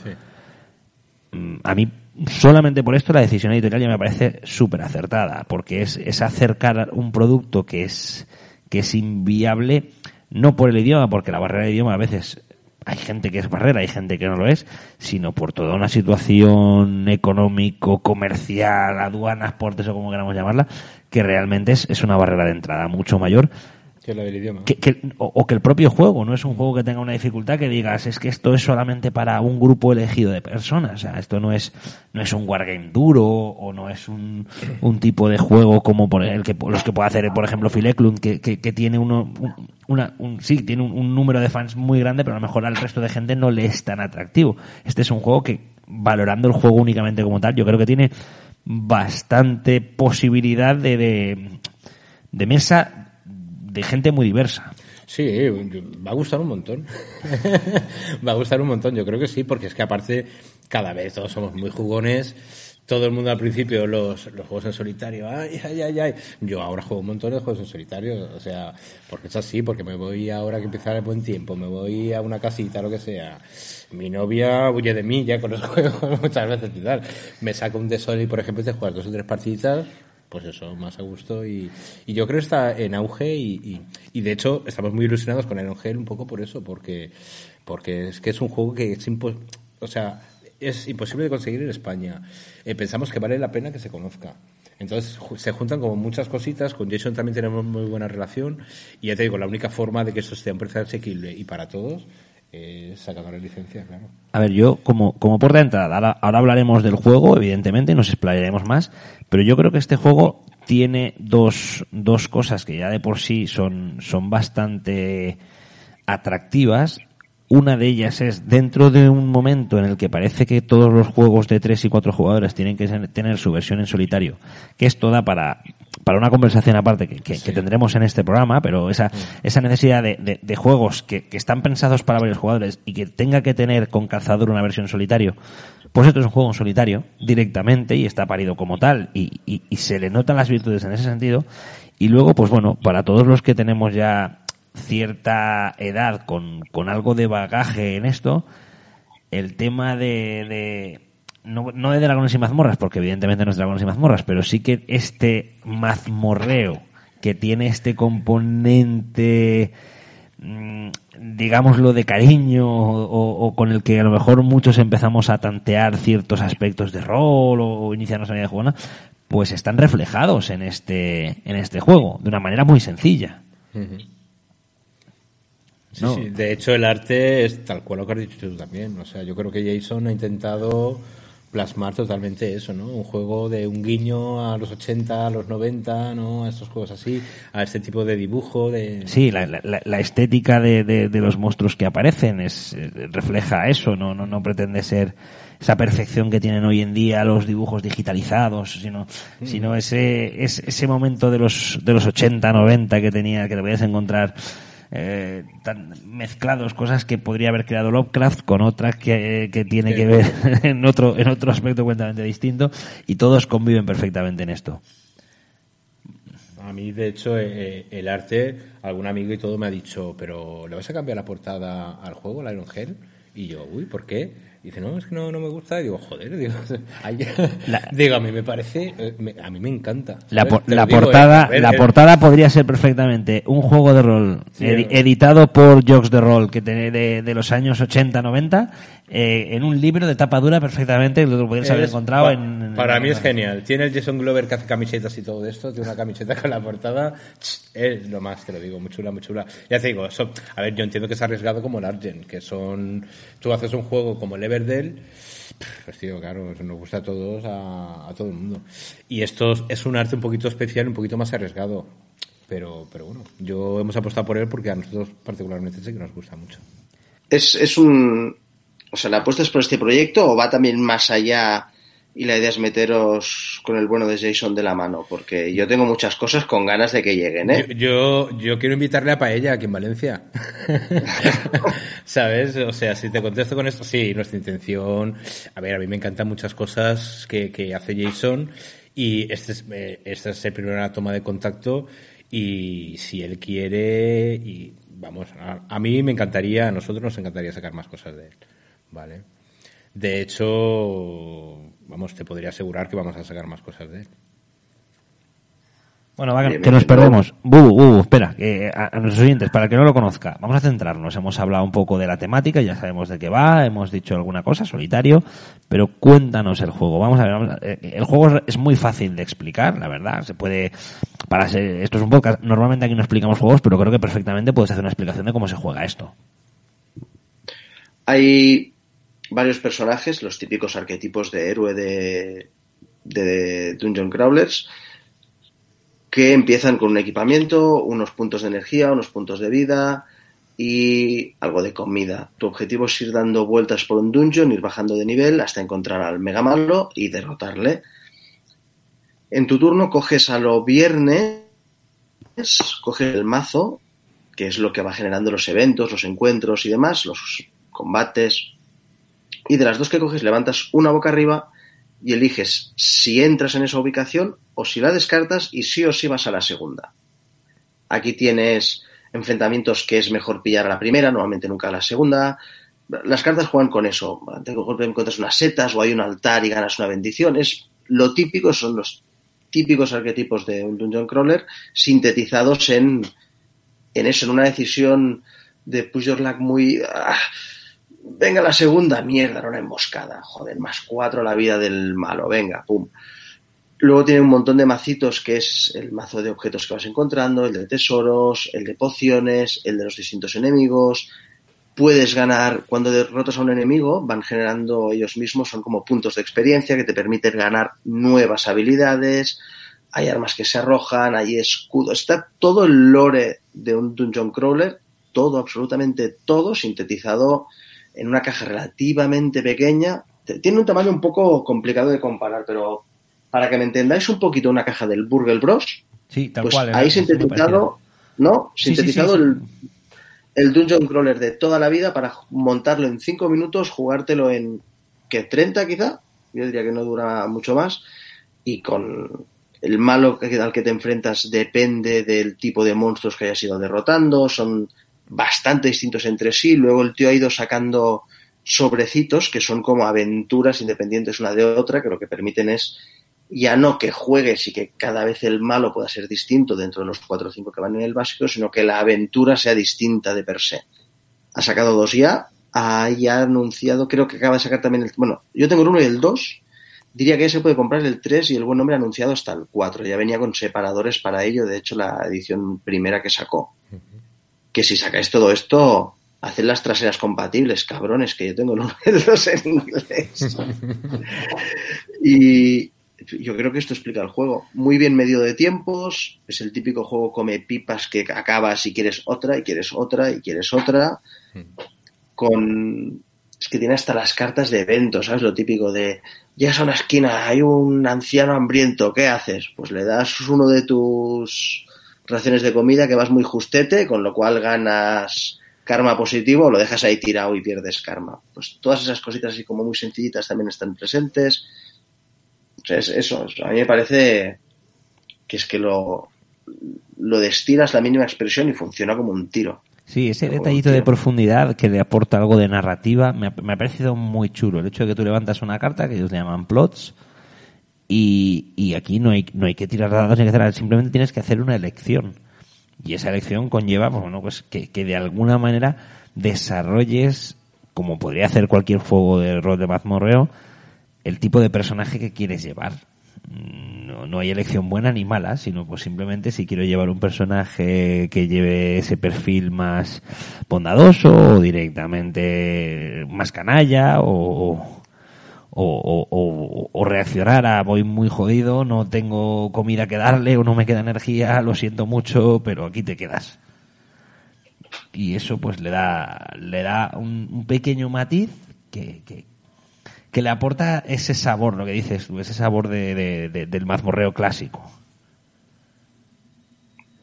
Mm, a mí, solamente por esto, la decisión editorial ya me parece súper acertada, porque es, es acercar un producto que es, que es inviable, no por el idioma, porque la barrera de idioma a veces hay gente que es barrera, hay gente que no lo es, sino por toda una situación económico, comercial, aduanas, portes o como queramos llamarla, que realmente es, es una barrera de entrada mucho mayor que la del idioma. o, que el propio juego, no es un juego que tenga una dificultad que digas, es que esto es solamente para un grupo elegido de personas. O sea, esto no es, no es un wargame duro o no es un, un tipo de juego como por el que los que puede hacer, por ejemplo, Phil Eklund, que, que, tiene uno, una, un, sí, tiene un, número de fans muy grande, pero a lo mejor al resto de gente no le es tan atractivo. Este es un juego que, valorando el juego únicamente como tal, yo creo que tiene bastante posibilidad de, de, de mesa de gente muy diversa. Sí, va a gustar un montón. *laughs* va a gustar un montón, yo creo que sí, porque es que aparte cada vez todos somos muy jugones. Todo el mundo al principio los, los juegos en solitario, ay, ay, ay, ay. Yo ahora juego un montón de juegos en solitario, o sea, porque es así, porque me voy ahora que empieza el buen tiempo, me voy a una casita, lo que sea. Mi novia huye de mí ya con los *laughs* juegos muchas veces y tal. Me saco un de y, por ejemplo, te juegas dos o tres partiditas pues eso, más a gusto. Y, yo creo que está en auge y, y, de hecho estamos muy ilusionados con Angel un poco por eso, porque, porque es que es un juego que es, o sea, es imposible de conseguir en España. Eh, pensamos que vale la pena que se conozca. Entonces se juntan como muchas cositas. Con Jason también tenemos muy buena relación. Y ya te digo, la única forma de que esto esté a un precio asequible y para todos eh, sacando la licencia, claro. A ver, yo como, como por de entrada, ahora, hablaremos del juego, evidentemente, nos explayaremos más, pero yo creo que este juego tiene dos, dos cosas que ya de por sí son, son bastante atractivas. Una de ellas es dentro de un momento en el que parece que todos los juegos de tres y cuatro jugadores tienen que tener su versión en solitario, que esto da para para una conversación aparte que, que, tendremos en este programa, pero esa, esa necesidad de, de, juegos que, que, están pensados para varios jugadores y que tenga que tener con calzador una versión solitario, pues esto es un juego en solitario directamente y está parido como tal y, y, y se le notan las virtudes en ese sentido. Y luego, pues bueno, para todos los que tenemos ya cierta edad con, con algo de bagaje en esto, el tema de, de no, no de dragones y mazmorras, porque evidentemente no es dragones y mazmorras, pero sí que este mazmorreo que tiene este componente mm, digámoslo de cariño o, o, con el que a lo mejor muchos empezamos a tantear ciertos aspectos de rol o, iniciarnos en la vida jugona, pues están reflejados en este en este juego de una manera muy sencilla. Sí, sí, de hecho el arte es tal cual lo que has dicho tú también. O sea, yo creo que Jason ha intentado plasmar totalmente eso, ¿no? Un juego de un guiño a los 80, a los 90, ¿no? A estos juegos así, a este tipo de dibujo, de... Sí, la, la, la estética de, de, de, los monstruos que aparecen es refleja eso, no, no, no pretende ser esa perfección que tienen hoy en día los dibujos digitalizados, sino, mm. sino ese, ese, ese momento de los, de los 80, 90 que tenía, que te podías encontrar eh, tan mezclados cosas que podría haber creado Lovecraft con otras que, que tiene que ver *laughs* *laughs* en otro en otro aspecto completamente distinto y todos conviven perfectamente en esto. A mí, de hecho, eh, el arte, algún amigo y todo me ha dicho, pero ¿le vas a cambiar la portada al juego, la Iron Hell? Y yo, uy, ¿por qué? Dice, no, es que no, no me gusta. Y digo, joder, *laughs* digo, la, digo a mí me parece, eh, me, a mí me encanta. La, la digo, portada, eh, ver, la eh, portada podría ser perfectamente un juego de rol sí, ed editado por Jokes de Rol que de, de, de los años 80, 90 eh, en un libro de tapa dura perfectamente, lo podrías haber encontrado pa, en, Para en, mí es genial. Tiene el Jason Glover que hace camisetas y todo esto, tiene una camiseta *laughs* con la portada, es lo más, te lo digo, muy chula, muy chula. Ya te digo, eso, a ver, yo entiendo que es arriesgado como el Argent, que son, tú haces un juego como el Everdell, pues tío, claro, nos gusta a todos, a, a todo el mundo. Y esto es un arte un poquito especial, un poquito más arriesgado. Pero, pero bueno, yo hemos apostado por él porque a nosotros particularmente sí que nos gusta mucho. Es, es un, o sea, ¿la apuesta es por este proyecto o va también más allá y la idea es meteros con el bueno de Jason de la mano? Porque yo tengo muchas cosas con ganas de que lleguen, ¿eh? Yo, yo, yo quiero invitarle a Paella aquí en Valencia. *laughs* *laughs* ¿Sabes? O sea, si te contesto con esto, sí, nuestra intención. A ver, a mí me encantan muchas cosas que, que hace Jason y este es, eh, esta es la primera toma de contacto y si él quiere y vamos, a, a mí me encantaría, a nosotros nos encantaría sacar más cosas de él. ¿Vale? De hecho, vamos, te podría asegurar que vamos a sacar más cosas de él. Bueno, va, que, nos perdemos. Bubu, Bubu, espera, que a, a, nuestros oyentes, para que no lo conozca, vamos a centrarnos. Hemos hablado un poco de la temática, ya sabemos de qué va, hemos dicho alguna cosa, solitario, pero cuéntanos el juego. Vamos a ver, vamos a, eh, el juego es muy fácil de explicar, la verdad. Se puede, para ser, esto es un podcast, normalmente aquí no explicamos juegos, pero creo que perfectamente puedes hacer una explicación de cómo se juega esto. Hay varios personajes, los típicos arquetipos de héroe de, de Dungeon Crawlers, que empiezan con un equipamiento, unos puntos de energía, unos puntos de vida y algo de comida. Tu objetivo es ir dando vueltas por un dungeon, ir bajando de nivel hasta encontrar al mega malo y derrotarle. En tu turno coges a lo viernes, coges el mazo, que es lo que va generando los eventos, los encuentros y demás, los combates, y de las dos que coges levantas una boca arriba y eliges si entras en esa ubicación o si la descartas y sí o sí vas a la segunda. Aquí tienes enfrentamientos que es mejor pillar a la primera, normalmente nunca a la segunda. Las cartas juegan con eso. Golpe encuentras unas setas o hay un altar y ganas una bendición. Es lo típico, son los típicos arquetipos de un dungeon crawler sintetizados en, en eso, en una decisión de push your luck muy... Ah, Venga la segunda, mierda, era una emboscada. Joder, más cuatro la vida del malo, venga, pum. Luego tiene un montón de macitos que es el mazo de objetos que vas encontrando, el de tesoros, el de pociones, el de los distintos enemigos. Puedes ganar, cuando derrotas a un enemigo, van generando ellos mismos, son como puntos de experiencia que te permiten ganar nuevas habilidades. Hay armas que se arrojan, hay escudos. Está todo el lore de un dungeon crawler, todo, absolutamente todo, sintetizado en una caja relativamente pequeña. Tiene un tamaño un poco complicado de comparar, pero para que me entendáis un poquito una caja del Burger Bros. Sí, tal pues cual. Ahí sintetizado, ¿no? Sintetizado sí, sí, sí, el, el Dungeon Crawler de toda la vida para montarlo en 5 minutos, jugártelo en, ¿qué? ¿30 quizá? Yo diría que no dura mucho más. Y con el malo al que te enfrentas depende del tipo de monstruos que hayas ido derrotando, son bastante distintos entre sí. Luego el tío ha ido sacando sobrecitos que son como aventuras independientes una de otra, que lo que permiten es ya no que juegues y que cada vez el malo pueda ser distinto dentro de los cuatro o cinco que van en el básico, sino que la aventura sea distinta de per se. Ha sacado dos ya, ha anunciado, creo que acaba de sacar también el... Bueno, yo tengo el uno y el dos, diría que se puede comprar el 3 y el buen nombre anunciado hasta el 4. Ya venía con separadores para ello, de hecho la edición primera que sacó. Que si sacáis todo esto, haced las traseras compatibles, cabrones, que yo tengo *laughs* 2 en inglés. *laughs* y, yo creo que esto explica el juego. Muy bien medio de tiempos, es el típico juego come pipas que acabas y quieres otra, y quieres otra, y quieres otra. Con. Es que tiene hasta las cartas de eventos, ¿sabes? Lo típico de. Ya es una esquina, hay un anciano hambriento, ¿qué haces? Pues le das uno de tus raciones de comida que vas muy justete, con lo cual ganas karma positivo, lo dejas ahí tirado y pierdes karma. Pues todas esas cositas así como muy sencillitas también están presentes es eso, a mí me parece que es que lo, lo destinas la mínima expresión y funciona como un tiro. Sí, ese detallito de profundidad que le aporta algo de narrativa me ha, me ha, parecido muy chulo. El hecho de que tú levantas una carta, que ellos le llaman plots, y, y aquí no hay, no hay que tirar dados ni que hacer simplemente tienes que hacer una elección. Y esa elección conlleva, pues, bueno, pues que, que de alguna manera desarrolles, como podría hacer cualquier juego de rol de mazmorreo, el tipo de personaje que quieres llevar. No, no hay elección buena ni mala, sino pues simplemente si quiero llevar un personaje que lleve ese perfil más bondadoso o directamente más canalla o, o, o, reaccionar a voy muy jodido, no tengo comida que darle o no me queda energía, lo siento mucho, pero aquí te quedas. Y eso pues le da, le da un, pequeño matiz que, que, que le aporta ese sabor, lo que dices tú, ese sabor de, de, del mazmorreo clásico.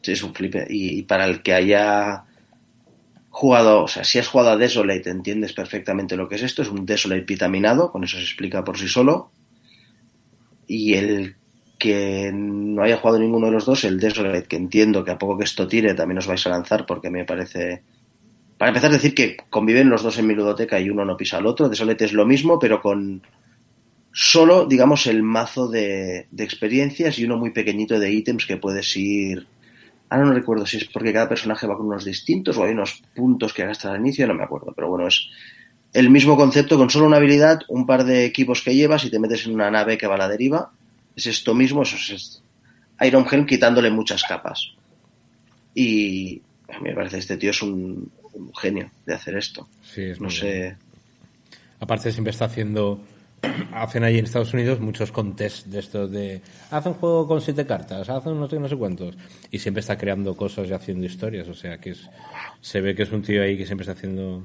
Sí, es un flipe. Y, para el que haya jugado, o sea, si has jugado a Desolate, entiendes perfectamente lo que es esto. Es un Desolate vitaminado, con eso se explica por sí solo. Y el que no haya jugado ninguno de los dos, el Desolate, que entiendo que a poco que esto tire también os vais a lanzar porque me parece para empezar, decir que conviven los dos en mi ludoteca y uno no pisa al otro. De Solete es lo mismo, pero con solo, digamos, el mazo de, de experiencias y uno muy pequeñito de ítems que puedes ir. Ahora no recuerdo si es porque cada personaje va con unos distintos o hay unos puntos que gastas al inicio, no me acuerdo, pero bueno, es el mismo concepto con solo una habilidad, un par de equipos que llevas y te metes en una nave que va a la deriva. Es esto mismo, eso es Iron Helm quitándole muchas capas. Y a mí me parece este tío es un, un genio de hacer esto. Sí, es no sé. Bien. Aparte siempre está haciendo hacen ahí en Estados Unidos muchos contests de estos de haz un juego con siete cartas, haz no sé, no cuántos y siempre está creando cosas y haciendo historias, o sea que es se ve que es un tío ahí que siempre está haciendo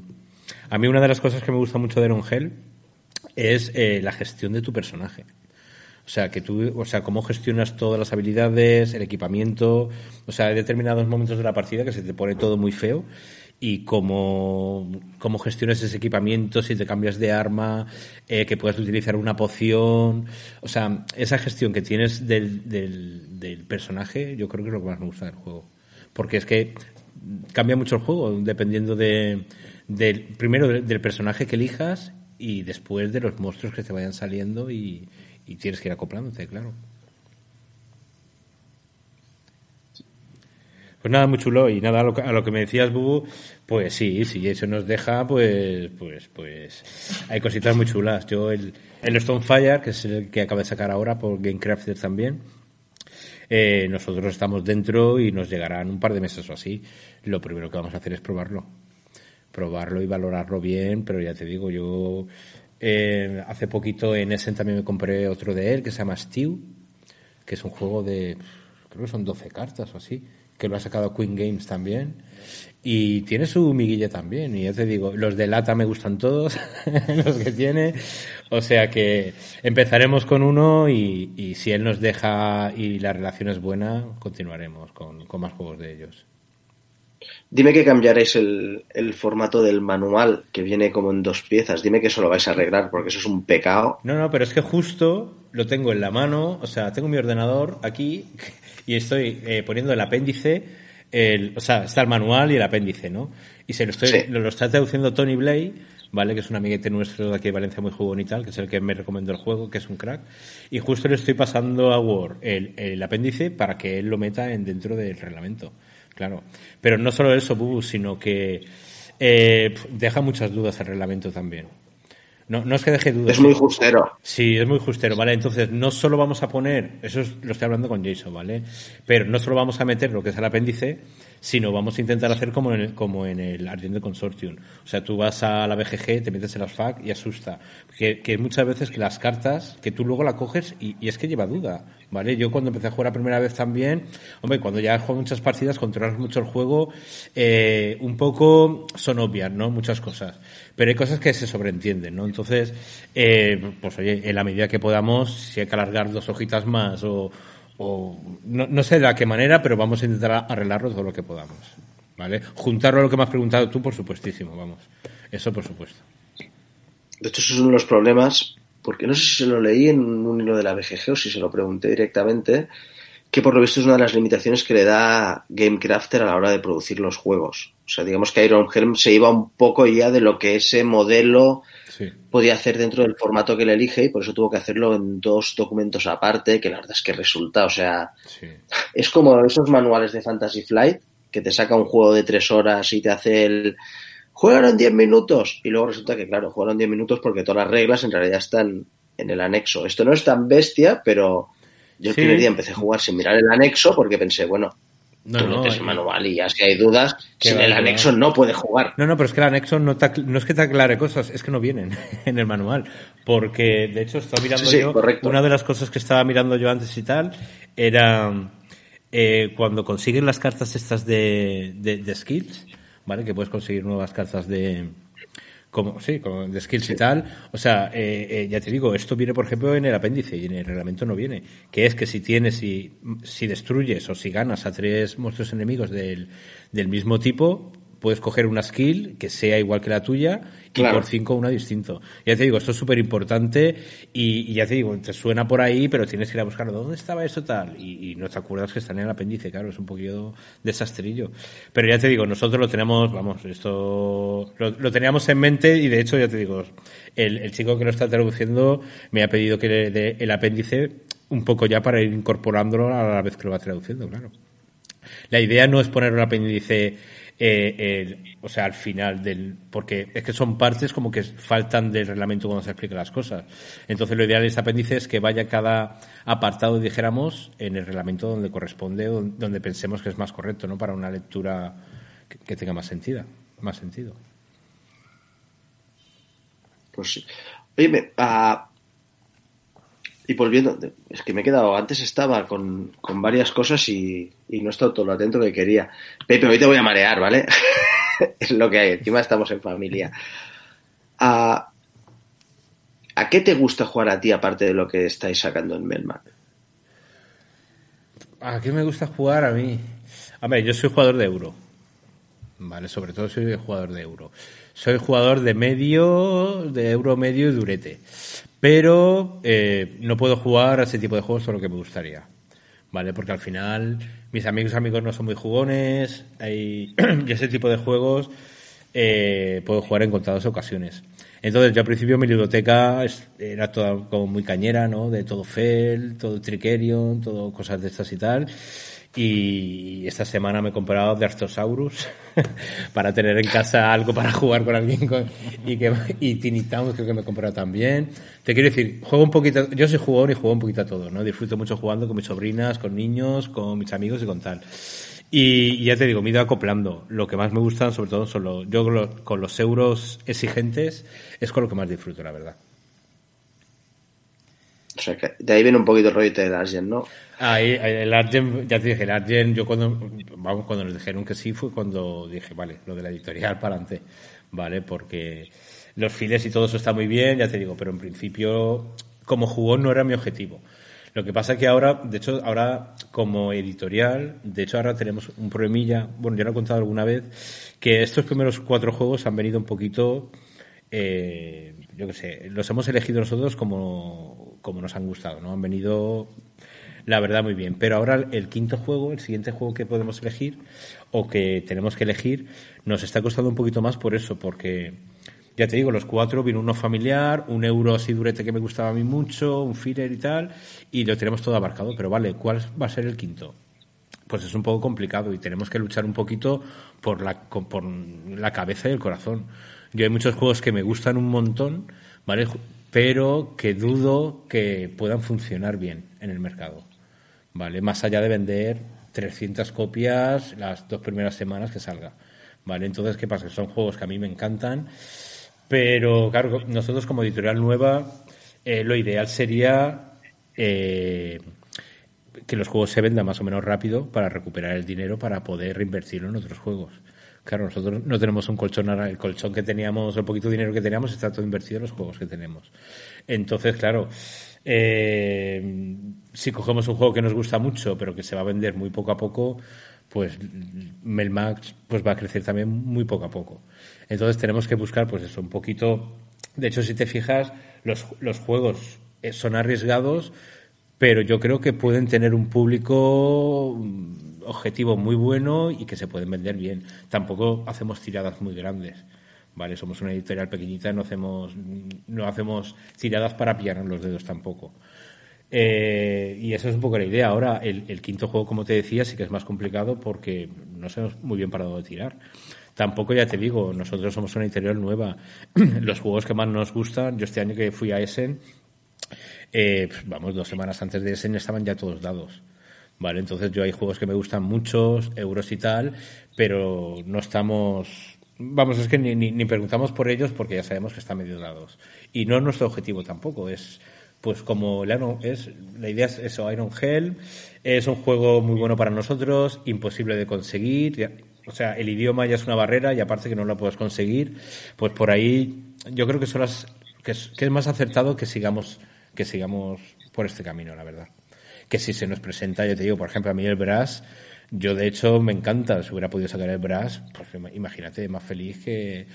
a mí una de las cosas que me gusta mucho de Hell es eh, la gestión de tu personaje. O sea, que tú, o sea, cómo gestionas todas las habilidades, el equipamiento, o sea, hay determinados momentos de la partida que se te pone todo muy feo y cómo, cómo gestionas ese equipamiento, si te cambias de arma, eh, que puedas utilizar una poción. O sea, esa gestión que tienes del, del, del, personaje, yo creo que es lo que más me gusta del juego. Porque es que cambia mucho el juego dependiendo de, del, primero del personaje que elijas y después de los monstruos que te vayan saliendo y, y tienes que ir acoplándote, claro. Pues nada, muy chulo. Y nada, a lo, que, a lo que me decías, Bubu, pues sí, si eso nos deja, pues, pues, pues, hay cositas muy chulas. Yo, el, el Stonefire, que es el que acaba de sacar ahora por Gamecrafter también, eh, nosotros estamos dentro y nos llegarán un par de meses o así. Lo primero que vamos a hacer es probarlo. Probarlo y valorarlo bien, pero ya te digo, yo eh, hace poquito en Essen también me compré otro de él que se llama Stew, que es un juego de, creo que son 12 cartas o así que lo ha sacado Queen Games también. Y tiene su miguilla también. Y ya te digo, los de lata me gustan todos, *laughs* los que tiene. O sea que empezaremos con uno y, y, si él nos deja y la relación es buena, continuaremos con, con más juegos de ellos. Dime que cambiaréis el, el, formato del manual, que viene como en dos piezas. Dime que eso lo vais a arreglar, porque eso es un pecado. No, no, pero es que justo lo tengo en la mano, o sea, tengo mi ordenador aquí *laughs* y estoy eh, poniendo el apéndice, el, o sea, está el manual y el apéndice, ¿no? Y se lo estoy, sí. lo, lo, está traduciendo Tony Blay ¿vale? Que es un amiguete nuestro de aquí de Valencia muy jugón y tal, que es el que me recomendó el juego, que es un crack. Y justo le estoy pasando a Word el, el apéndice para que él lo meta en dentro del reglamento. Claro. Pero no solo eso, Bubu, sino que eh, deja muchas dudas el reglamento también. No, no es que deje dudas. Es muy justero. Sí, es muy justero, ¿vale? Entonces, no solo vamos a poner, eso es- lo estoy hablando con Jason, ¿vale? Pero no solo vamos a meter lo que es el apéndice, sino vamos a intentar hacer como en el, como en el Argent Consortium. O sea, tú vas a la BGG, te metes en las FAQ y asusta. Que, que muchas veces que las cartas, que tú luego la coges y, y es que lleva duda, ¿vale? Yo cuando empecé a jugar la primera vez también, hombre, cuando ya jugado muchas partidas, controlas mucho el juego, eh, un poco son obvias, ¿no? Muchas cosas. Pero hay cosas que se sobreentienden, ¿no? Entonces, eh, pues oye, en la medida que podamos, si hay que alargar dos hojitas más o, o no, no sé de qué manera, pero vamos a intentar arreglarlo todo lo que podamos, ¿vale? Juntarlo a lo que me has preguntado tú, por supuestísimo, vamos. Eso por supuesto. De hecho, eso es uno de los problemas, porque no sé si se lo leí en un hilo de la BGG o si se lo pregunté directamente, que por lo visto es una de las limitaciones que le da Gamecrafter a la hora de producir los juegos. O sea, digamos que Iron Helm se iba un poco ya de lo que ese modelo Sí. podía hacer dentro del formato que le elige y por eso tuvo que hacerlo en dos documentos aparte, que la verdad es que resulta, o sea, Sí. es como esos manuales de Fantasy Flight que te saca un juego de tres horas y te hace el juégalo en 10 minutos y luego resulta que claro, juégalo en 10 minutos porque todas las reglas en realidad están en el anexo. Esto no es tan bestia, pero yo el Sí. primer día empecé a jugar sin mirar el anexo porque pensé, bueno, No, tú no, metes eh, el manual y ya si hay dudas, Que sin va, el anexo no puede jugar. No, no, pero es que el anexo no, te ac- no es que te aclare cosas, es que no vienen *laughs* en el manual. Porque, de hecho, estaba mirando Sí, sí, yo. correcto. Una de las cosas que estaba mirando yo antes y tal era eh, cuando consigues las cartas estas de, de, de skills, ¿vale? Que puedes conseguir nuevas cartas de. Como, sí, como de skills y tal. O sea, eh, eh, ya te digo, esto viene, por ejemplo, en el apéndice y en el reglamento no viene. Que es que si tienes, si, si destruyes o si ganas a tres monstruos enemigos del, del mismo tipo, puedes coger una skill que sea igual que la tuya y por cinco una distinto. Ya te digo, esto es súper importante y, y ya te digo, te suena por ahí, pero tienes que ir a buscarlo. ¿Dónde estaba eso tal? Y, y no te acuerdas que está en el apéndice, claro, es un poquillo desastrillo. Pero ya te digo, nosotros lo tenemos, vamos, esto lo, lo teníamos en mente y de hecho, ya te digo, el, el chico que lo está traduciendo me ha pedido que le dé el apéndice un poco ya para ir incorporándolo a la vez que lo va traduciendo, claro. La idea no es poner un apéndice, eh, el- o sea, al final del, porque es que son partes como que faltan del reglamento cuando se explican las cosas. Entonces lo ideal de este apéndice es que vaya cada apartado, dijéramos, en el reglamento donde corresponde, don- donde pensemos que es más correcto, ¿no? Para una lectura que, tenga más sentido, más sentido. Pues. Oye, me- ah, y volviendo, es que me he quedado, antes estaba con, con varias cosas y, y no he estado todo lo atento que quería. Pepe, hoy te voy a marear, ¿vale? *laughs* es lo que hay, encima estamos en familia. Ah, ¿A qué te gusta jugar a ti aparte de lo que estáis sacando en Melmac? ¿A qué me gusta jugar a mí? A ver, yo soy jugador de euro. Vale, sobre todo soy jugador de euro. Soy jugador de medio, de euro medio y durete. Pero eh, no puedo jugar a ese tipo de juegos todo lo que me gustaría. Vale, porque al final mis amigos amigos no son muy jugones. *clears throat* Y ese tipo de juegos eh, puedo jugar en contadas ocasiones. Entonces, yo al principio mi biblioteca era toda como muy cañera, ¿no? De todo Fel, todo Trickerion, todo cosas de estas y tal. Y esta semana me he comprado de Artosaurus *laughs* para tener en casa algo para jugar con alguien. y, que, y Tiny creo que me he comprado también. Te quiero decir, juego un poquito, yo soy jugador y juego un poquito a todo, ¿no? Disfruto mucho jugando con mis sobrinas, con niños, con mis amigos y con tal. Y, y ya te digo, me he ido acoplando. Lo que más me gustan, sobre todo, son los, yo con los, con los euros exigentes, es con lo que más disfruto, la verdad. O sea, que de ahí viene un poquito el rollete de Argent, ¿no? Ahí, el Argent, ya te dije, el Argent, yo cuando, vamos, cuando nos dijeron que sí, fue cuando dije, vale, lo de la editorial para adelante, ¿vale? Porque los files y todo eso está muy bien, ya te digo, pero en principio, como jugón no era mi objetivo. Lo que pasa es que ahora, de hecho, ahora como editorial, de hecho ahora tenemos un problemilla, bueno, ya lo he contado alguna vez, que estos primeros cuatro juegos han venido un poquito, eh, yo qué sé, los hemos elegido nosotros como, como nos han gustado, ¿no? Han venido la verdad muy bien. Pero ahora el quinto juego, el siguiente juego que podemos elegir o que tenemos que elegir, nos está costando un poquito más por eso, porque ya te digo, los cuatro, vino uno familiar, un euro así durete que me gustaba a mí mucho, un filler y tal, y lo tenemos todo abarcado. Pero vale, ¿cuál va a ser el quinto? Pues es un poco complicado y tenemos que luchar un poquito por la, por la cabeza y el corazón. Yo hay muchos juegos que me gustan un montón, ¿vale? Pero que dudo que puedan funcionar bien en el mercado, ¿vale? Más allá de vender 300 copias las dos primeras semanas que salga, ¿vale? Entonces, ¿qué pasa? Son juegos que a mí me encantan, pero claro, nosotros como editorial nueva, eh, lo ideal sería eh, que los juegos se vendan más o menos rápido para recuperar el dinero para poder reinvertirlo en otros juegos. Claro, nosotros no tenemos un colchón ahora, el colchón que teníamos, el poquito dinero que teníamos está todo invertido en los juegos que tenemos. Entonces, claro, eh, si cogemos un juego que nos gusta mucho, pero que se va a vender muy poco a poco, pues Melmax pues va a crecer también muy poco a poco. Entonces tenemos que buscar, pues eso, un poquito. De hecho, si te fijas, los, los juegos eh, son arriesgados, pero yo creo que pueden tener un público objetivo muy bueno y que se pueden vender bien. Tampoco hacemos tiradas muy grandes. Vale, somos una editorial pequeñita, no hacemos, no hacemos tiradas para pillarnos los dedos tampoco. Eh, y esa es un poco la idea. Ahora, el, quinto juego, como te decía, sí que es más complicado porque no sabemos muy bien para dónde tirar. Tampoco, ya te digo, nosotros somos una editorial nueva. *clears throat* Los juegos que más nos gustan, yo este año que fui a Essen, eh, vamos, dos semanas antes de Essen estaban ya todos dados. Vale, entonces yo hay juegos que me gustan muchos, euros y tal, pero no estamos, vamos, es que ni, ni, preguntamos por ellos porque ya sabemos que están medio dados. Y no es nuestro objetivo tampoco, es pues como es, la idea es eso, Iron Hell, es un juego muy bueno para nosotros, imposible de conseguir, o sea, el idioma ya es una barrera y aparte que no lo puedes conseguir, pues por ahí yo creo que son las, que es más acertado que sigamos, que sigamos por este camino, la verdad que si se nos presenta, yo te digo, por ejemplo, a mí el Brass, yo de hecho me encanta, si hubiera podido sacar el Brass, pues imagínate, más feliz que...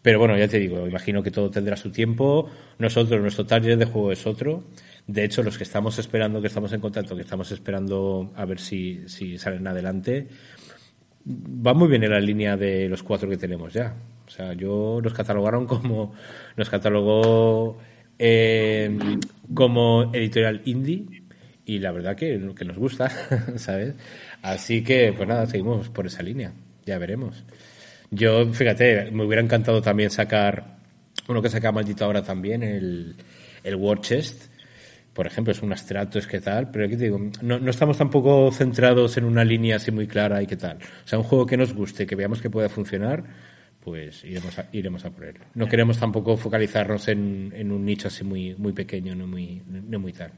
Pero bueno, ya te digo, imagino que todo tendrá su tiempo. Nosotros, nuestro target de juego es otro. De hecho, los que estamos esperando, que estamos en contacto, que estamos esperando a ver si, si salen adelante, va muy bien en la línea de los cuatro que tenemos ya. O sea, yo los catalogaron como, nos catalogó eh, como editorial indie y la verdad que, que nos gusta, *laughs* ¿sabes? Así que, pues nada, seguimos por esa línea, ya veremos. Yo, fíjate, me hubiera encantado también sacar uno que saca maldito ahora también, el, el War Chest. Por ejemplo, es un astrato, es que tal, pero ¿qué te digo? No, no estamos tampoco centrados en una línea así muy clara y qué tal. O sea, un juego que nos guste, que veamos que pueda funcionar, pues iremos a, iremos a por él. No queremos tampoco focalizarnos en, en un nicho así muy, muy pequeño, no muy, no muy tal.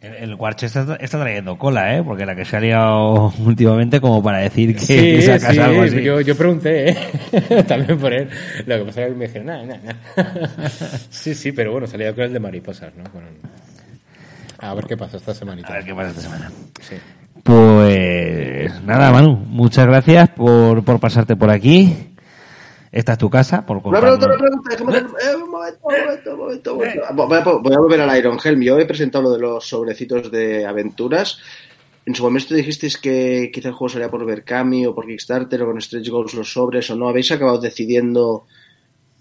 El, Warch está, trayendo cola, ¿eh? Porque la que se ha liado *laughs* últimamente como para decir que, sacas algo así. Yo, yo pregunté, ¿eh? *laughs* También por él. Lo que pasa es que me dijeron, nada, nada, *laughs* sí, sí, pero bueno, salía con el de mariposas, ¿no? A ver qué pasa esta semanita. A ver qué pasa esta semana. Sí. Pues nada, Manu, muchas gracias por, por pasarte por aquí. Esta es tu casa. Por una pregunta, una pregunta. Eh, un momento, un momento, un momento. Voy, a, voy, a, volver al Iron Helm. Yo he presentado lo de los sobrecitos de aventuras. En su momento dijisteis que quizá el juego salía por Berkami o por Kickstarter o con Stretch Goals los sobres o no. ¿Habéis acabado decidiendo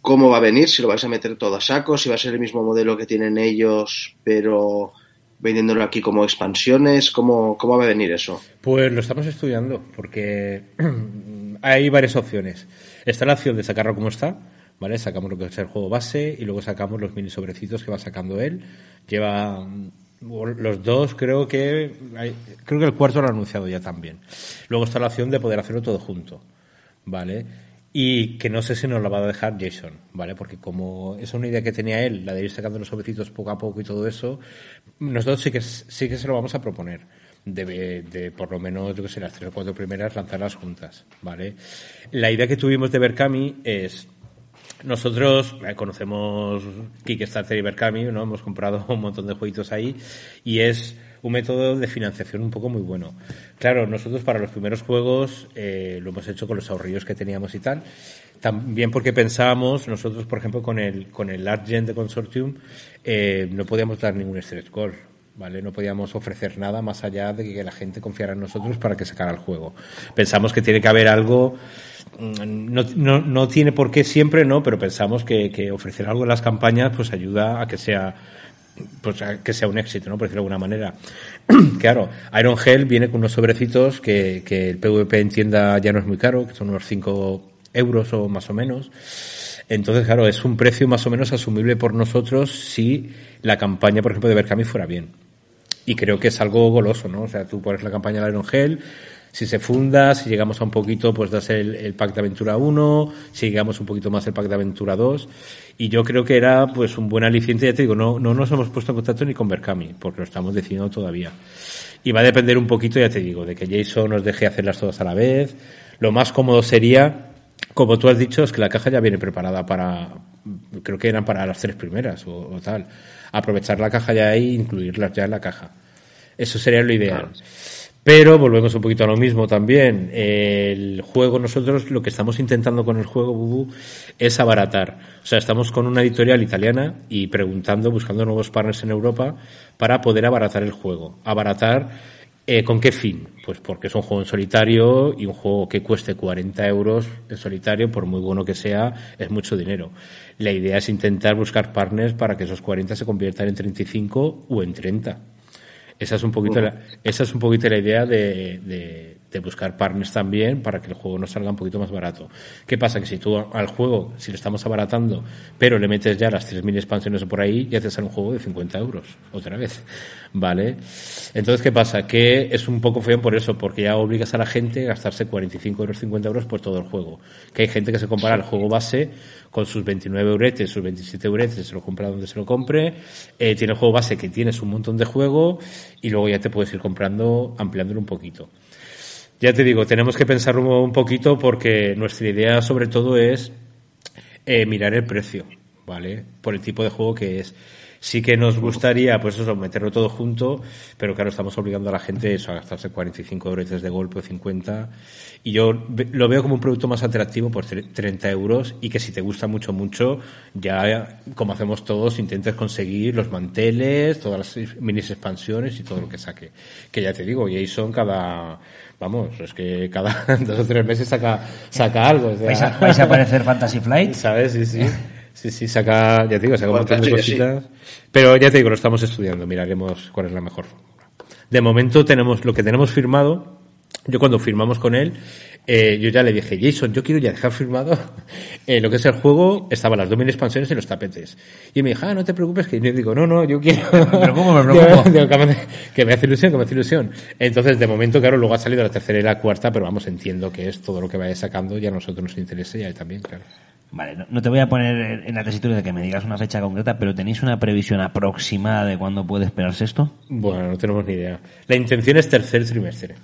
cómo va a venir? Si lo vais a meter todo a saco, si va a ser el mismo modelo que tienen ellos, pero vendiéndolo aquí como expansiones. ¿Cómo, cómo va a venir eso? Pues lo estamos estudiando porque *clears throat* hay varias opciones. Está la opción de sacarlo como está, ¿vale? Sacamos lo que es el juego base y luego sacamos los mini sobrecitos que va sacando él. Lleva mm, los dos, creo que creo que el cuarto lo ha anunciado ya también. Luego está la opción de poder hacerlo todo junto, ¿vale? Y que no sé si nos la va a dejar Jason, ¿vale? Porque como es una idea que tenía él, la de ir sacando los sobrecitos poco a poco y todo eso, nosotros sí que, sí que se lo vamos a proponer de, de, por lo menos, yo que sé, las tres o cuatro primeras lanzarlas juntas, ¿vale? La idea que tuvimos de Berkami es, nosotros eh, conocemos Kickstarter y Berkami, ¿no? Hemos comprado *laughs* un montón de jueguitos ahí y es un método de financiación un poco muy bueno. Claro, nosotros para los primeros juegos eh, lo hemos hecho con los ahorrillos que teníamos y tal. También porque pensábamos, nosotros, por ejemplo, con el, con el Argent de Consortium, eh, no podíamos dar ningún stretch goal ¿vale? No podíamos ofrecer nada más allá de que la gente confiara en nosotros para que sacara el juego. Pensamos que tiene que haber algo, mm, no, no, no tiene por qué siempre, ¿no? Pero pensamos que, que ofrecer algo en las campañas pues ayuda a que sea pues a que sea un éxito, ¿no? Por decirlo de alguna manera. *clears throat* claro, Iron Hell viene con unos sobrecitos que, que el PvP en tienda ya no es muy caro, que son unos 5 euros o más o menos. Entonces, claro, es un precio más o menos asumible por nosotros si la campaña, por ejemplo, de Berkami fuera bien. Y creo que es algo goloso, ¿no? O sea, tú pones la campaña de Iron Hell, si se funda, si llegamos a un poquito, pues das el, el pack de aventura 1, si llegamos un poquito más el pack de aventura 2. Y yo creo que era pues un buen aliciente, ya te digo, no, no nos hemos puesto en contacto ni con Berkami, porque lo estamos decidiendo todavía. Y va a depender un poquito, ya te digo, de que Jason nos deje hacerlas todas a la vez. Lo más cómodo sería como tú has dicho, es que la caja ya viene preparada para, creo que eran para las tres primeras o, o tal. Aprovechar la caja ya ahí e incluirlas ya en la caja. Eso sería lo ideal. Pero volvemos un poquito a lo mismo también. El juego, nosotros lo que estamos intentando con el juego, Bubu, es abaratar. O sea, estamos con una editorial italiana y preguntando, buscando nuevos partners en Europa para poder abaratar el juego. Abaratar eh, ¿Con qué fin? Pues porque es un juego en solitario y un juego que cueste 40 euros en solitario, por muy bueno que sea, es mucho dinero. La idea es intentar buscar partners para que esos 40 se conviertan en 35 o en 30. Esa es un poquito, la, esa es un poquito la idea de, de, de, buscar partners también para que el juego nos salga un poquito más barato. ¿Qué pasa? Que si tú al juego, si lo estamos abaratando, pero le metes ya las 3.000 expansiones por ahí, ya te sale un juego de 50 euros, otra vez. *laughs* ¿Vale? Entonces, ¿qué pasa? Que es un poco feo por eso, porque ya obligas a la gente a gastarse 45 euros, 50 euros por todo el juego. Que hay gente que se compara el juego base con sus 29 euretes, sus 27 euretes, se lo compra donde se lo compre, eh, tiene el juego base que tienes un montón de juego y luego ya te puedes ir comprando, ampliándolo un poquito. Ya te digo, tenemos que pensarlo un poquito porque nuestra idea sobre todo es eh, mirar el precio, ¿vale? Por el tipo de juego que es. Sí que nos gustaría, pues eso, meterlo todo junto, pero claro, estamos obligando a la gente eso, a gastarse 45 euros de golpe o 50. Y yo lo veo como un producto más atractivo por 30 euros y que si te gusta mucho, mucho, ya, como hacemos todos, intentes conseguir los manteles, todas las mini expansiones y todo lo que saque. Que ya te digo, Jason cada, vamos, es que cada *laughs* dos o tres meses saca, saca algo. O sea, ¿Vais, a, ¿Vais a aparecer Fantasy Flight? *laughs* ¿Sabes? Sí, sí. *laughs* Sí, sí, saca, ya te digo, saca un montón de cositas. Sí. Pero ya te digo, lo estamos estudiando, miraremos cuál es la mejor fórmula. De momento tenemos lo que tenemos firmado. Yo cuando firmamos con él, eh, yo ya le dije, Jason, yo quiero ya dejar firmado *laughs* eh, lo que es el juego, estaban las dos mil expansiones y los tapetes. Y me dijo, ah, no te preocupes, que yo digo, no, no, yo quiero... Me preocupo, me preocupo. *laughs* Digo, que, me, hace ilusión, que me hace ilusión. Entonces, de momento, claro, luego ha salido la tercera y la cuarta, pero vamos, entiendo que es todo lo que vaya sacando y a nosotros nos interesa y a él también, claro. Vale, no, no, te voy a poner en la tesitura de que me digas una fecha concreta, pero ¿tenéis una previsión aproximada de cuándo puede esperarse esto? Bueno, no tenemos ni idea. La intención es tercer trimestre.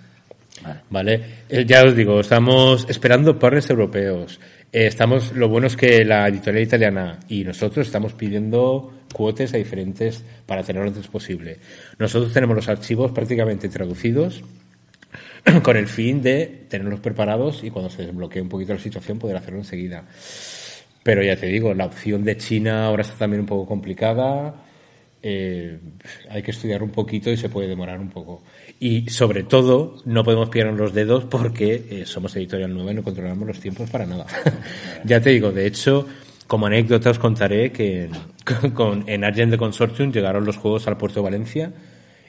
Vale. ¿Vale? Eh, ya os digo, estamos esperando partners europeos. Eh, estamos, lo bueno es que la editorial italiana y nosotros estamos pidiendo cuotes a diferentes para tenerlo antes posible. Nosotros tenemos los archivos prácticamente traducidos *clears throat* con el fin de tenerlos preparados y cuando se desbloquee un poquito la situación poder hacerlo enseguida. Pero ya te digo, la opción de China ahora está también un poco complicada. Eh, hay que estudiar un poquito y se puede demorar un poco. Y sobre todo, no podemos pillarnos los dedos porque eh, somos editorial nueva y no controlamos los tiempos para nada. *laughs* ya te digo, de hecho, como anécdota os contaré que *laughs* con, en Argent de Consortium llegaron los juegos al puerto de Valencia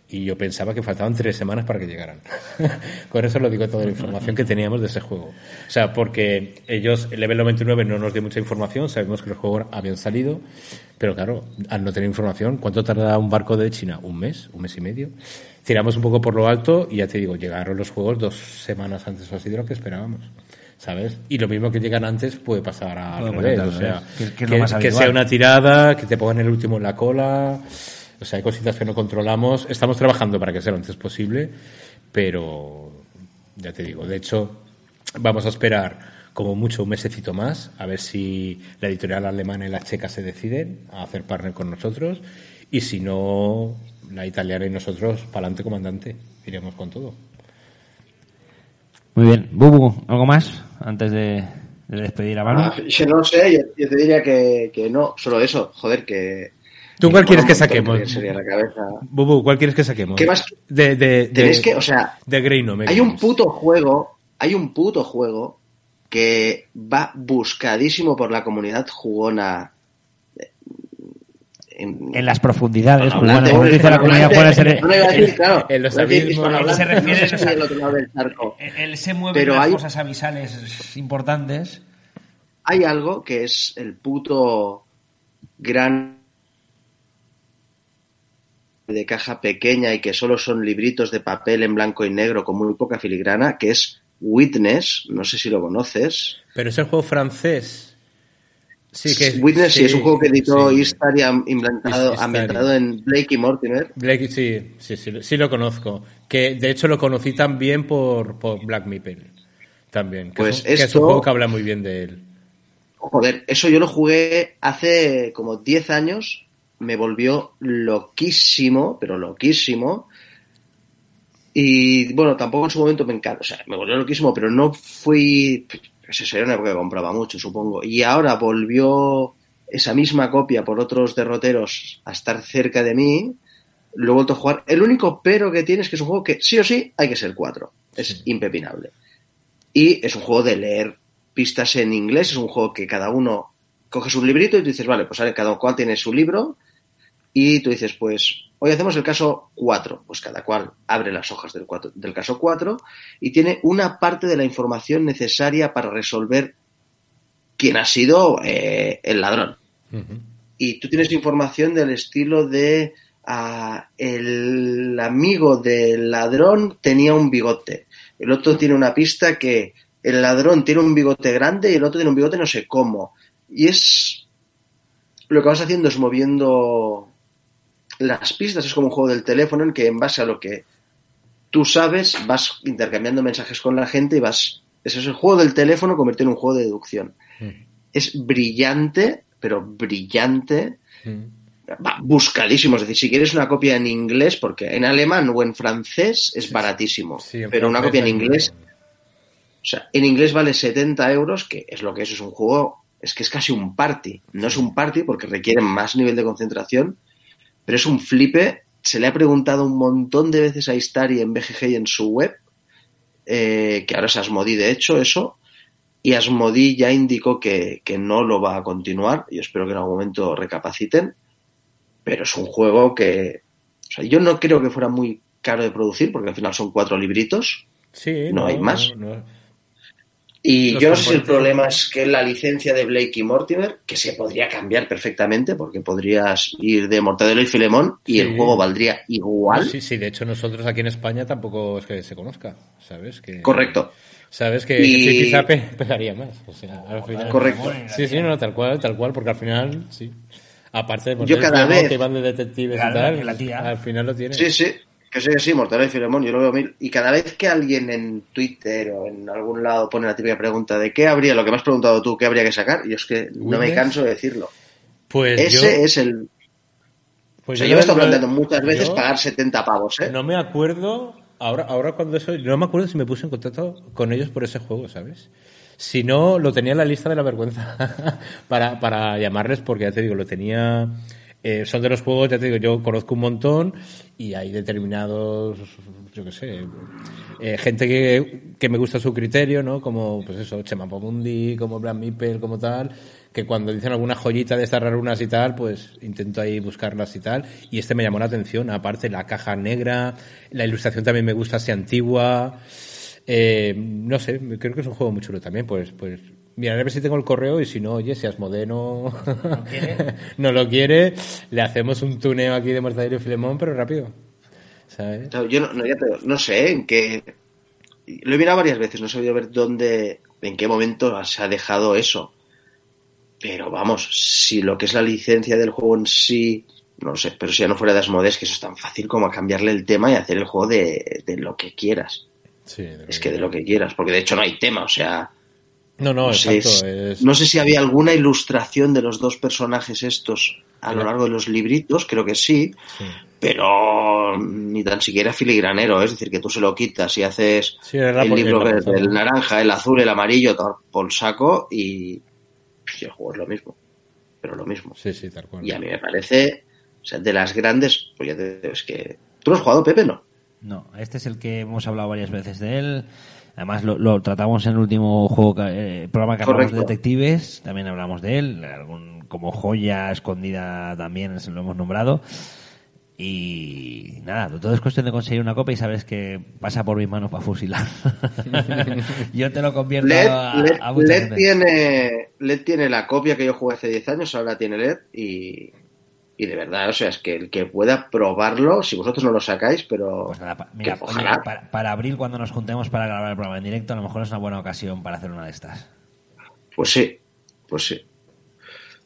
y yo pensaba que faltaban tres semanas para que llegaran. *laughs* Con eso lo digo toda la información que teníamos de ese juego. O sea, porque ellos, el Level 99 no nos dio mucha información, sabemos que los juegos habían salido, pero claro, al no tener información, ¿cuánto tarda un barco de China? ¿Un mes? ¿Un mes y medio? Tiramos un poco por lo alto y ya te digo, llegaron los juegos dos semanas antes o así de lo que esperábamos. ¿sabes? Y lo mismo que llegan antes puede pasar al revés, o sea, ¿Qué, qué que, que sea una tirada, que te pongan el último en la cola, o sea, hay cositas que no controlamos. Estamos trabajando para que sea lo antes posible, pero ya te digo, de hecho, vamos a esperar como mucho un mesecito más a ver si la editorial alemana y la checa se deciden a hacer partner con nosotros y si no, la italiana y nosotros, para adelante, comandante, iremos con todo. Muy bien. Bubu, ¿algo más antes de, de despedir a Manu? Ah, yo no sé, yo, yo te diría que, que, no, solo eso, joder, que ¿Tú cuál quieres que saquemos? que sería la cabeza. Bubu, ¿cuál quieres que saquemos? ¿Qué más? De, de, de, Tenéis que, o sea, de Grey no me hay un puto juego, hay un puto juego que va buscadísimo por la comunidad jugona. eh, En, En las profundidades, bueno, hispanohablante, como dice la comunidad hispanohablante, fuera, se, no le iba a decir, claro, *laughs* en los abismos, se refiere, no sé o si sea, del otro lado del charco. *laughs* él se mueve Pero en las hay- cosas abisales importantes. hay algo que es el puto gran de caja pequeña y que solo son libritos de papel en blanco y negro con muy poca filigrana, que es Witness, no sé si lo conoces. Pero es el juego francés. Sí, que es- Witness sí, es un juego que editó sí. Am- implantado- ambientado en Blake y Mortimer. Blake, sí, sí, sí, sí lo conozco. Que de hecho lo conocí también por, por Black Meeple. También. Que, Pues es, un- que es un juego que habla muy bien de él. Joder, eso yo lo jugué hace como 10 años, me volvió loquísimo, pero loquísimo. Y bueno, tampoco en su momento me encanta, o sea, me volvió loquísimo, pero no fui, eso era una época que compraba mucho, supongo. Y ahora volvió esa misma copia por otros derroteros a estar cerca de mí, lo he vuelto a jugar. El único pero que tiene es que es un juego que sí o sí hay que ser 4, es Sí. impepinable. Y es un juego de leer pistas en inglés, es un juego que cada uno coges un librito y tú dices, vale, pues cada cual tiene su libro y tú dices, pues hoy hacemos el caso 4, pues cada cual abre las hojas del, cuatro- del caso 4 y tiene una parte de la información necesaria para resolver quién ha sido eh, el ladrón. Y tú tienes información del estilo de ah, el amigo del ladrón tenía un bigote. El otro tiene una pista que el ladrón tiene un bigote grande y el otro tiene un bigote no sé cómo. Y es lo que vas haciendo es moviendo las pistas, es como un juego del teléfono en que en base a lo que tú sabes vas intercambiando mensajes con la gente y vas... Ese es el juego del teléfono convertido en un juego de deducción. Ujú. Es brillante, pero brillante, Ujú. va, buscadísimo. Es decir, si quieres una copia en inglés, porque en alemán o en francés es baratísimo, Sí, pero una copia en inglés, o sea, en inglés vale 70 euros, que es lo que es, es un juego, es que es casi un party. No es un party porque requiere más nivel de concentración, pero es un flipe. Se le ha preguntado un montón de veces a Istari en BGG y en su web, eh, que ahora es Asmodi de hecho, eso, y Asmodi ya indicó que, que no lo va a continuar. Yo espero que en algún momento recapaciten. Pero es un juego que. O sea, yo no creo que fuera muy caro de producir, porque al final son cuatro libritos. Sí, no hay más. no- Y Los yo no sé si el problema es que la licencia de Blake y Mortimer, que se podría cambiar perfectamente, porque podrías ir de Mortadelo y Filemón y Sí. el juego valdría igual. Sí, sí, de hecho nosotros aquí en España tampoco es que se conozca, ¿sabes? Que, Correcto. Sabes que, Y- que quizá pe- pegaría más. O sea, al final- Correcto. Sí, sí, no, tal cual, tal cual, porque al final, sí. Aparte de Yo cada vez- que van de detectives Claro, y tal, que la tía. al final lo tiene. Sí, sí, que sí, que sí, Mortadelo y Filemón, yo lo veo mil. Y cada vez que alguien en Twitter o en algún lado pone la típica pregunta de qué habría, lo que me has preguntado tú, qué habría que sacar, yo es que no me canso de decirlo. Pues Ese yo, es el. pues o sea, yo me he estado no- planteando muchas veces pagar 70 pavos, ¿eh? No me acuerdo, ahora, ahora cuando eso, no me acuerdo si me puse en contacto con ellos por ese juego, ¿sabes? Si no, lo tenía en la lista de la vergüenza *laughs* para, para llamarles, porque ya te digo, lo tenía. Eh, son de los juegos, ya te digo, yo conozco un montón y hay determinados, yo qué sé, eh, gente que, que me gusta su criterio, ¿no? Como, pues eso, Chema Mundi, como Black Meeple, como tal, que cuando dicen alguna joyita de estas rarunas y tal, pues intento ahí buscarlas y tal. Y este me llamó la atención, aparte la caja negra, la ilustración también me gusta así antigua. Eh, no sé, creo que es un juego muy chulo también, pues, pues miraré a ver si tengo el correo y si no, oye, si Asmodee no, *laughs* no lo quiere, le hacemos un tuneo aquí de Mortadelo y Filemón, pero rápido. ¿Sabes? Yo no, no, ya te- no sé en qué. Lo he mirado varias veces, no he sabido ver dónde, en qué momento se ha dejado eso. Pero vamos, si lo que es la licencia del juego en sí, no lo sé, pero si ya no fuera de Asmodees, que eso es tan fácil como cambiarle el tema y hacer el juego de, de lo que quieras. Sí, de Es que de lo que quieras, porque de hecho no hay tema, o sea. No, no, No sé, exacto. es- es- no sé si había alguna ilustración de los dos personajes estos a lo largo de los libritos, creo que sí, sí. pero ni tan siquiera filigranero, es decir, que tú se lo quitas y haces Sí, el libro verde, el naranja, el azul, el amarillo, todo por saco y, y el juego es lo mismo, pero lo mismo. Sí, sí, tal cual. Y a mí me parece O sea, de las grandes, pues ya te digo, es que... ¿Tú lo has jugado, Pepe, no? No, este es el que hemos hablado varias veces de él. Además, lo, lo tratamos en el último juego eh, programa que hablamos de detectives. También hablamos de él. Algún, como joya escondida también se lo hemos nombrado. Y nada, todo es cuestión de conseguir una copia y sabes que pasa por mis manos para fusilar. *laughs* yo te lo convierto LED, a, LED- a mucha LED gente. tiene, LED tiene la copia que yo jugué hace 10 años, ahora tiene LED y, y de verdad, o sea, es que el que pueda probarlo, si vosotros no lo sacáis, pero Pues nada, pa- mira, ojalá. para, para abril, cuando nos juntemos para grabar el programa en directo, a lo mejor es una buena ocasión para hacer una de estas. Pues sí, pues sí.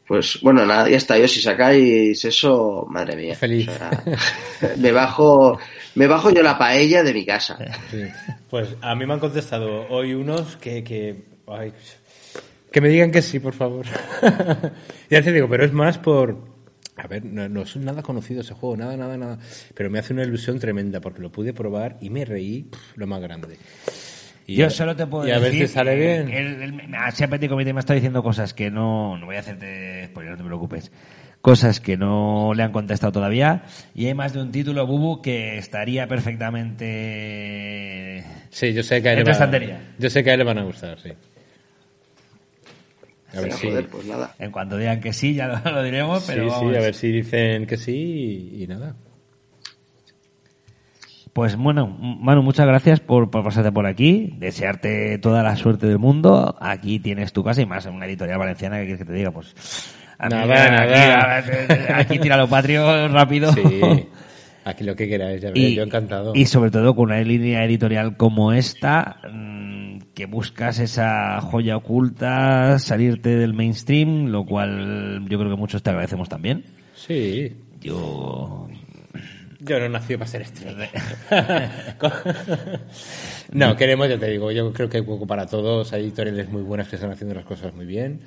Pues bueno, nada, ya está. Yo si sacáis eso, madre mía. Feliz. O sea, me bajo, me bajo yo la paella de mi casa. Sí. Pues a mí me han contestado hoy unos que, que, ay, que me digan que sí, por favor. *laughs* ya te digo, pero es más por... A ver, no, no es nada conocido ese juego, nada, nada, nada. Pero me hace una ilusión tremenda porque lo pude probar y me reí lo más grande. Y Yo a- solo te puedo y a decir. ver si sale bien. Él me- así a me está diciendo cosas que no. No voy a hacerte spoiler, no te preocupes. Cosas que no le han contestado todavía. Y hay más de un título, Bubu, que estaría perfectamente. Sí, yo sé que a él yo sé que a él le van a gustar, sí. A ver si, joder, pues nada. En cuanto digan que sí, ya lo, *laughs* lo diremos, pero. sí, sí, vamos. a ver si dicen que sí y, y nada. Pues bueno, Manu, muchas gracias por, por pasarte por aquí. Desearte toda la suerte del mundo. Aquí tienes tu casa y más en una editorial valenciana que quieres que te diga, pues. Nada, aquí, nada. Aquí, tira lo patrio rápido. Sí, *laughs* aquí lo que queráis, ya Y, yo encantado. y sobre todo con una línea editorial como esta, mm, que buscas esa joya oculta, salirte del mainstream, lo cual yo creo que muchos te agradecemos también. Sí, Yo Yo no nací para ser estrella. *laughs* no, queremos, ya te digo, yo creo que hay poco para todos. Hay editoriales muy buenas que están haciendo las cosas muy bien.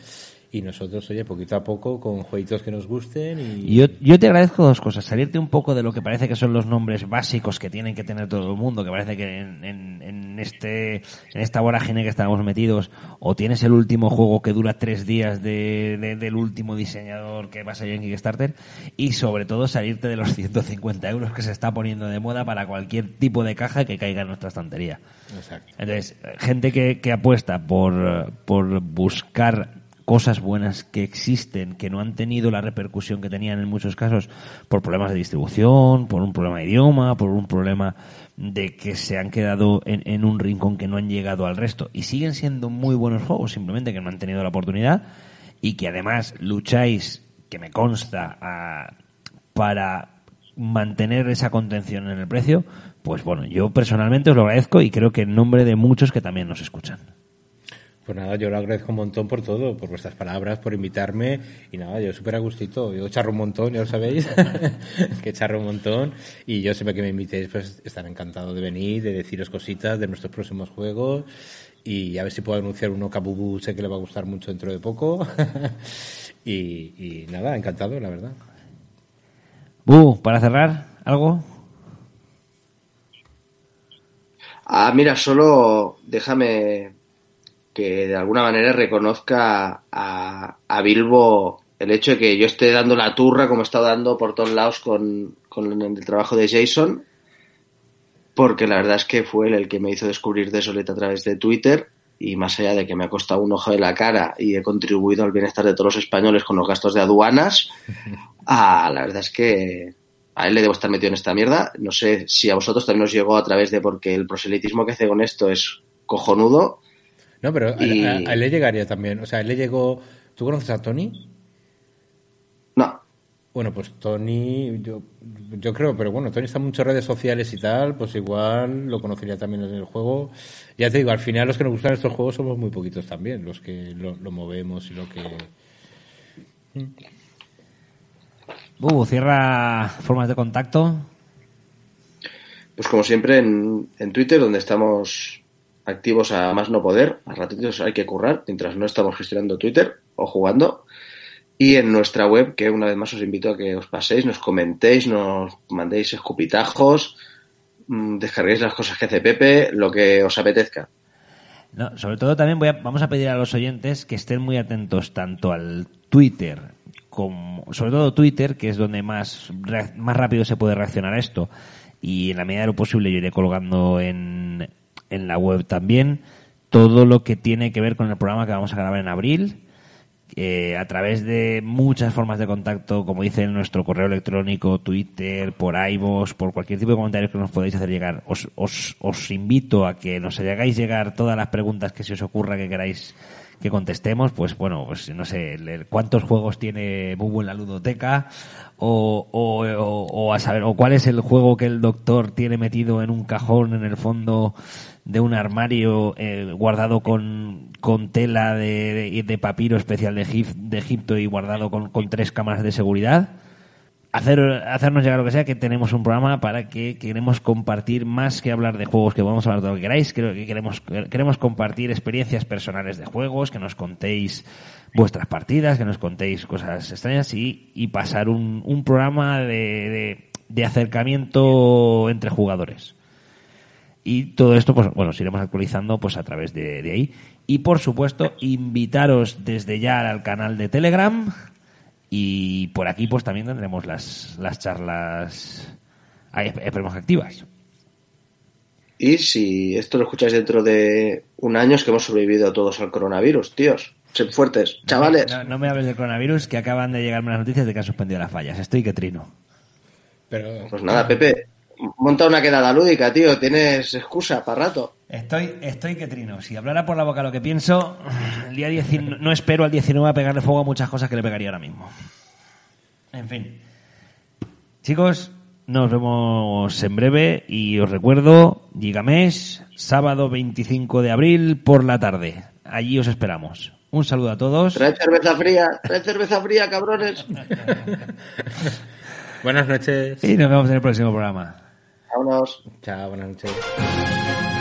Y nosotros, oye, poquito a poco, con jueguitos que nos gusten y... Yo, yo te agradezco dos cosas. Salirte un poco de lo que parece que son los nombres básicos que tienen que tener todo el mundo, que parece que en, en- en este, en esta vorágine que estamos metidos, o tienes el último juego que dura tres días de, de- del último diseñador que va a salir en Kickstarter, y sobre todo salirte de los 150 euros que se está poniendo de moda para cualquier tipo de caja que caiga en nuestra estantería. Exacto. Entonces, gente que, que apuesta por, por buscar cosas buenas que existen, que no han tenido la repercusión que tenían en muchos casos por problemas de distribución, por un problema de idioma, por un problema de que se han quedado en, en un rincón que no han llegado al resto. Y siguen siendo muy buenos juegos, simplemente que no han tenido la oportunidad y que además lucháis, que me consta, a- para mantener esa contención en el precio, pues bueno, yo personalmente os lo agradezco y creo que en nombre de muchos que también nos escuchan. Pues nada, yo lo agradezco un montón por todo, por vuestras palabras, por invitarme. Y nada, yo súper a gustito. Yo charro un montón, ya lo sabéis, *laughs* que charro un montón. Y yo siempre que me invitéis, pues estaré encantado de venir, de deciros cositas de nuestros próximos juegos. Y a ver si puedo anunciar uno que a Bubu sé que le va a gustar mucho dentro de poco. *laughs* y, y nada, encantado, la verdad. Bu, para cerrar, ¿algo? Ah, mira, solo déjame que de alguna manera reconozca a, a Bilbo el hecho de que yo esté dando la turra como he estado dando por todos lados con, con el trabajo de Jason, porque la verdad es que fue él el que me hizo descubrir Desolate a través de Twitter y más allá de que me ha costado un ojo de la cara y he contribuido al bienestar de todos los españoles con los gastos de aduanas, *laughs* ah, la verdad es que a él le debo estar metido en esta mierda. No sé si a vosotros también os llegó a través de porque el proselitismo que hace con esto es cojonudo. No, pero a, Y- a- a él le llegaría también. O sea, él le llegó. ¿Tú conoces a Tony? No, Bueno, pues Tony, yo, yo creo, pero bueno, Tony está en muchas redes sociales y tal, pues igual lo conocería también en el juego. Ya te digo, al final los que nos gustan estos juegos somos muy poquitos también, los que lo, lo movemos y lo que... Bu, cierra formas de contacto. pues como siempre en, en Twitter, donde estamos activos a más no poder, a ratitos hay que currar, mientras no estamos gestionando Twitter o jugando. Y en nuestra web, que una vez más os invito a que os paséis, nos comentéis, nos mandéis escupitajos, mm, descarguéis las cosas que hace Pepe, lo que os apetezca. No, sobre todo también voy a- vamos a pedir a los oyentes que estén muy atentos tanto al Twitter como, sobre todo Twitter, que es donde más, más rápido se puede reaccionar a esto. Y en la medida de lo posible yo iré colgando en, en la web también todo lo que tiene que ver con el programa que vamos a grabar en abril. eh, a través de muchas formas de contacto, como dice nuestro correo electrónico, Twitter, por iVoox, por cualquier tipo de comentarios que nos podáis hacer llegar. Os, os, os invito a que nos hagáis llegar todas las preguntas que se os ocurra que queráis que contestemos, pues bueno, pues no sé, cuántos juegos tiene Bubu en la ludoteca, o a saber, o cuál es el juego que el doctor tiene metido en un cajón en el fondo de un armario eh, guardado con, con tela de, de- papiro especial de, Egip- de Egipto y guardado con, con tres cámaras de seguridad hacer, hacernos llegar lo que sea, que tenemos un programa para que queremos compartir más que hablar de juegos, que podemos hablar de lo que queráis, creo que queremos, queremos compartir experiencias personales de juegos, que nos contéis vuestras partidas, que nos contéis cosas extrañas y, y pasar un, un programa de, de acercamiento entre jugadores. Y todo esto, pues bueno, os iremos actualizando pues a través de, de ahí. Y por supuesto, invitaros desde ya al canal de Telegram. Y por aquí pues también tendremos las, las charlas, ahí, esperemos que activas. Y si esto lo escucháis dentro de un año, es que hemos sobrevivido todos al coronavirus, tíos. Sed fuertes, chavales. No, no me hables del coronavirus, que acaban de llegarme las noticias de que han suspendido las fallas. Estoy que trino. Pero Pues nada, Pepe, monta una quedada lúdica, tío. Tienes excusa para rato. Estoy, estoy que trino. Si hablara por la boca lo que pienso, el día 19 no espero al 19 a pegarle fuego a muchas cosas que le pegaría ahora mismo. En fin. Chicos, nos vemos en breve y os recuerdo, Gigamés, sábado 25 de abril por la tarde. Allí os esperamos. Un saludo a todos. Trae cerveza fría, trae cerveza fría, cabrones. *laughs* buenas noches. Y nos vemos en el próximo programa. Vámonos. Chao, buenas noches.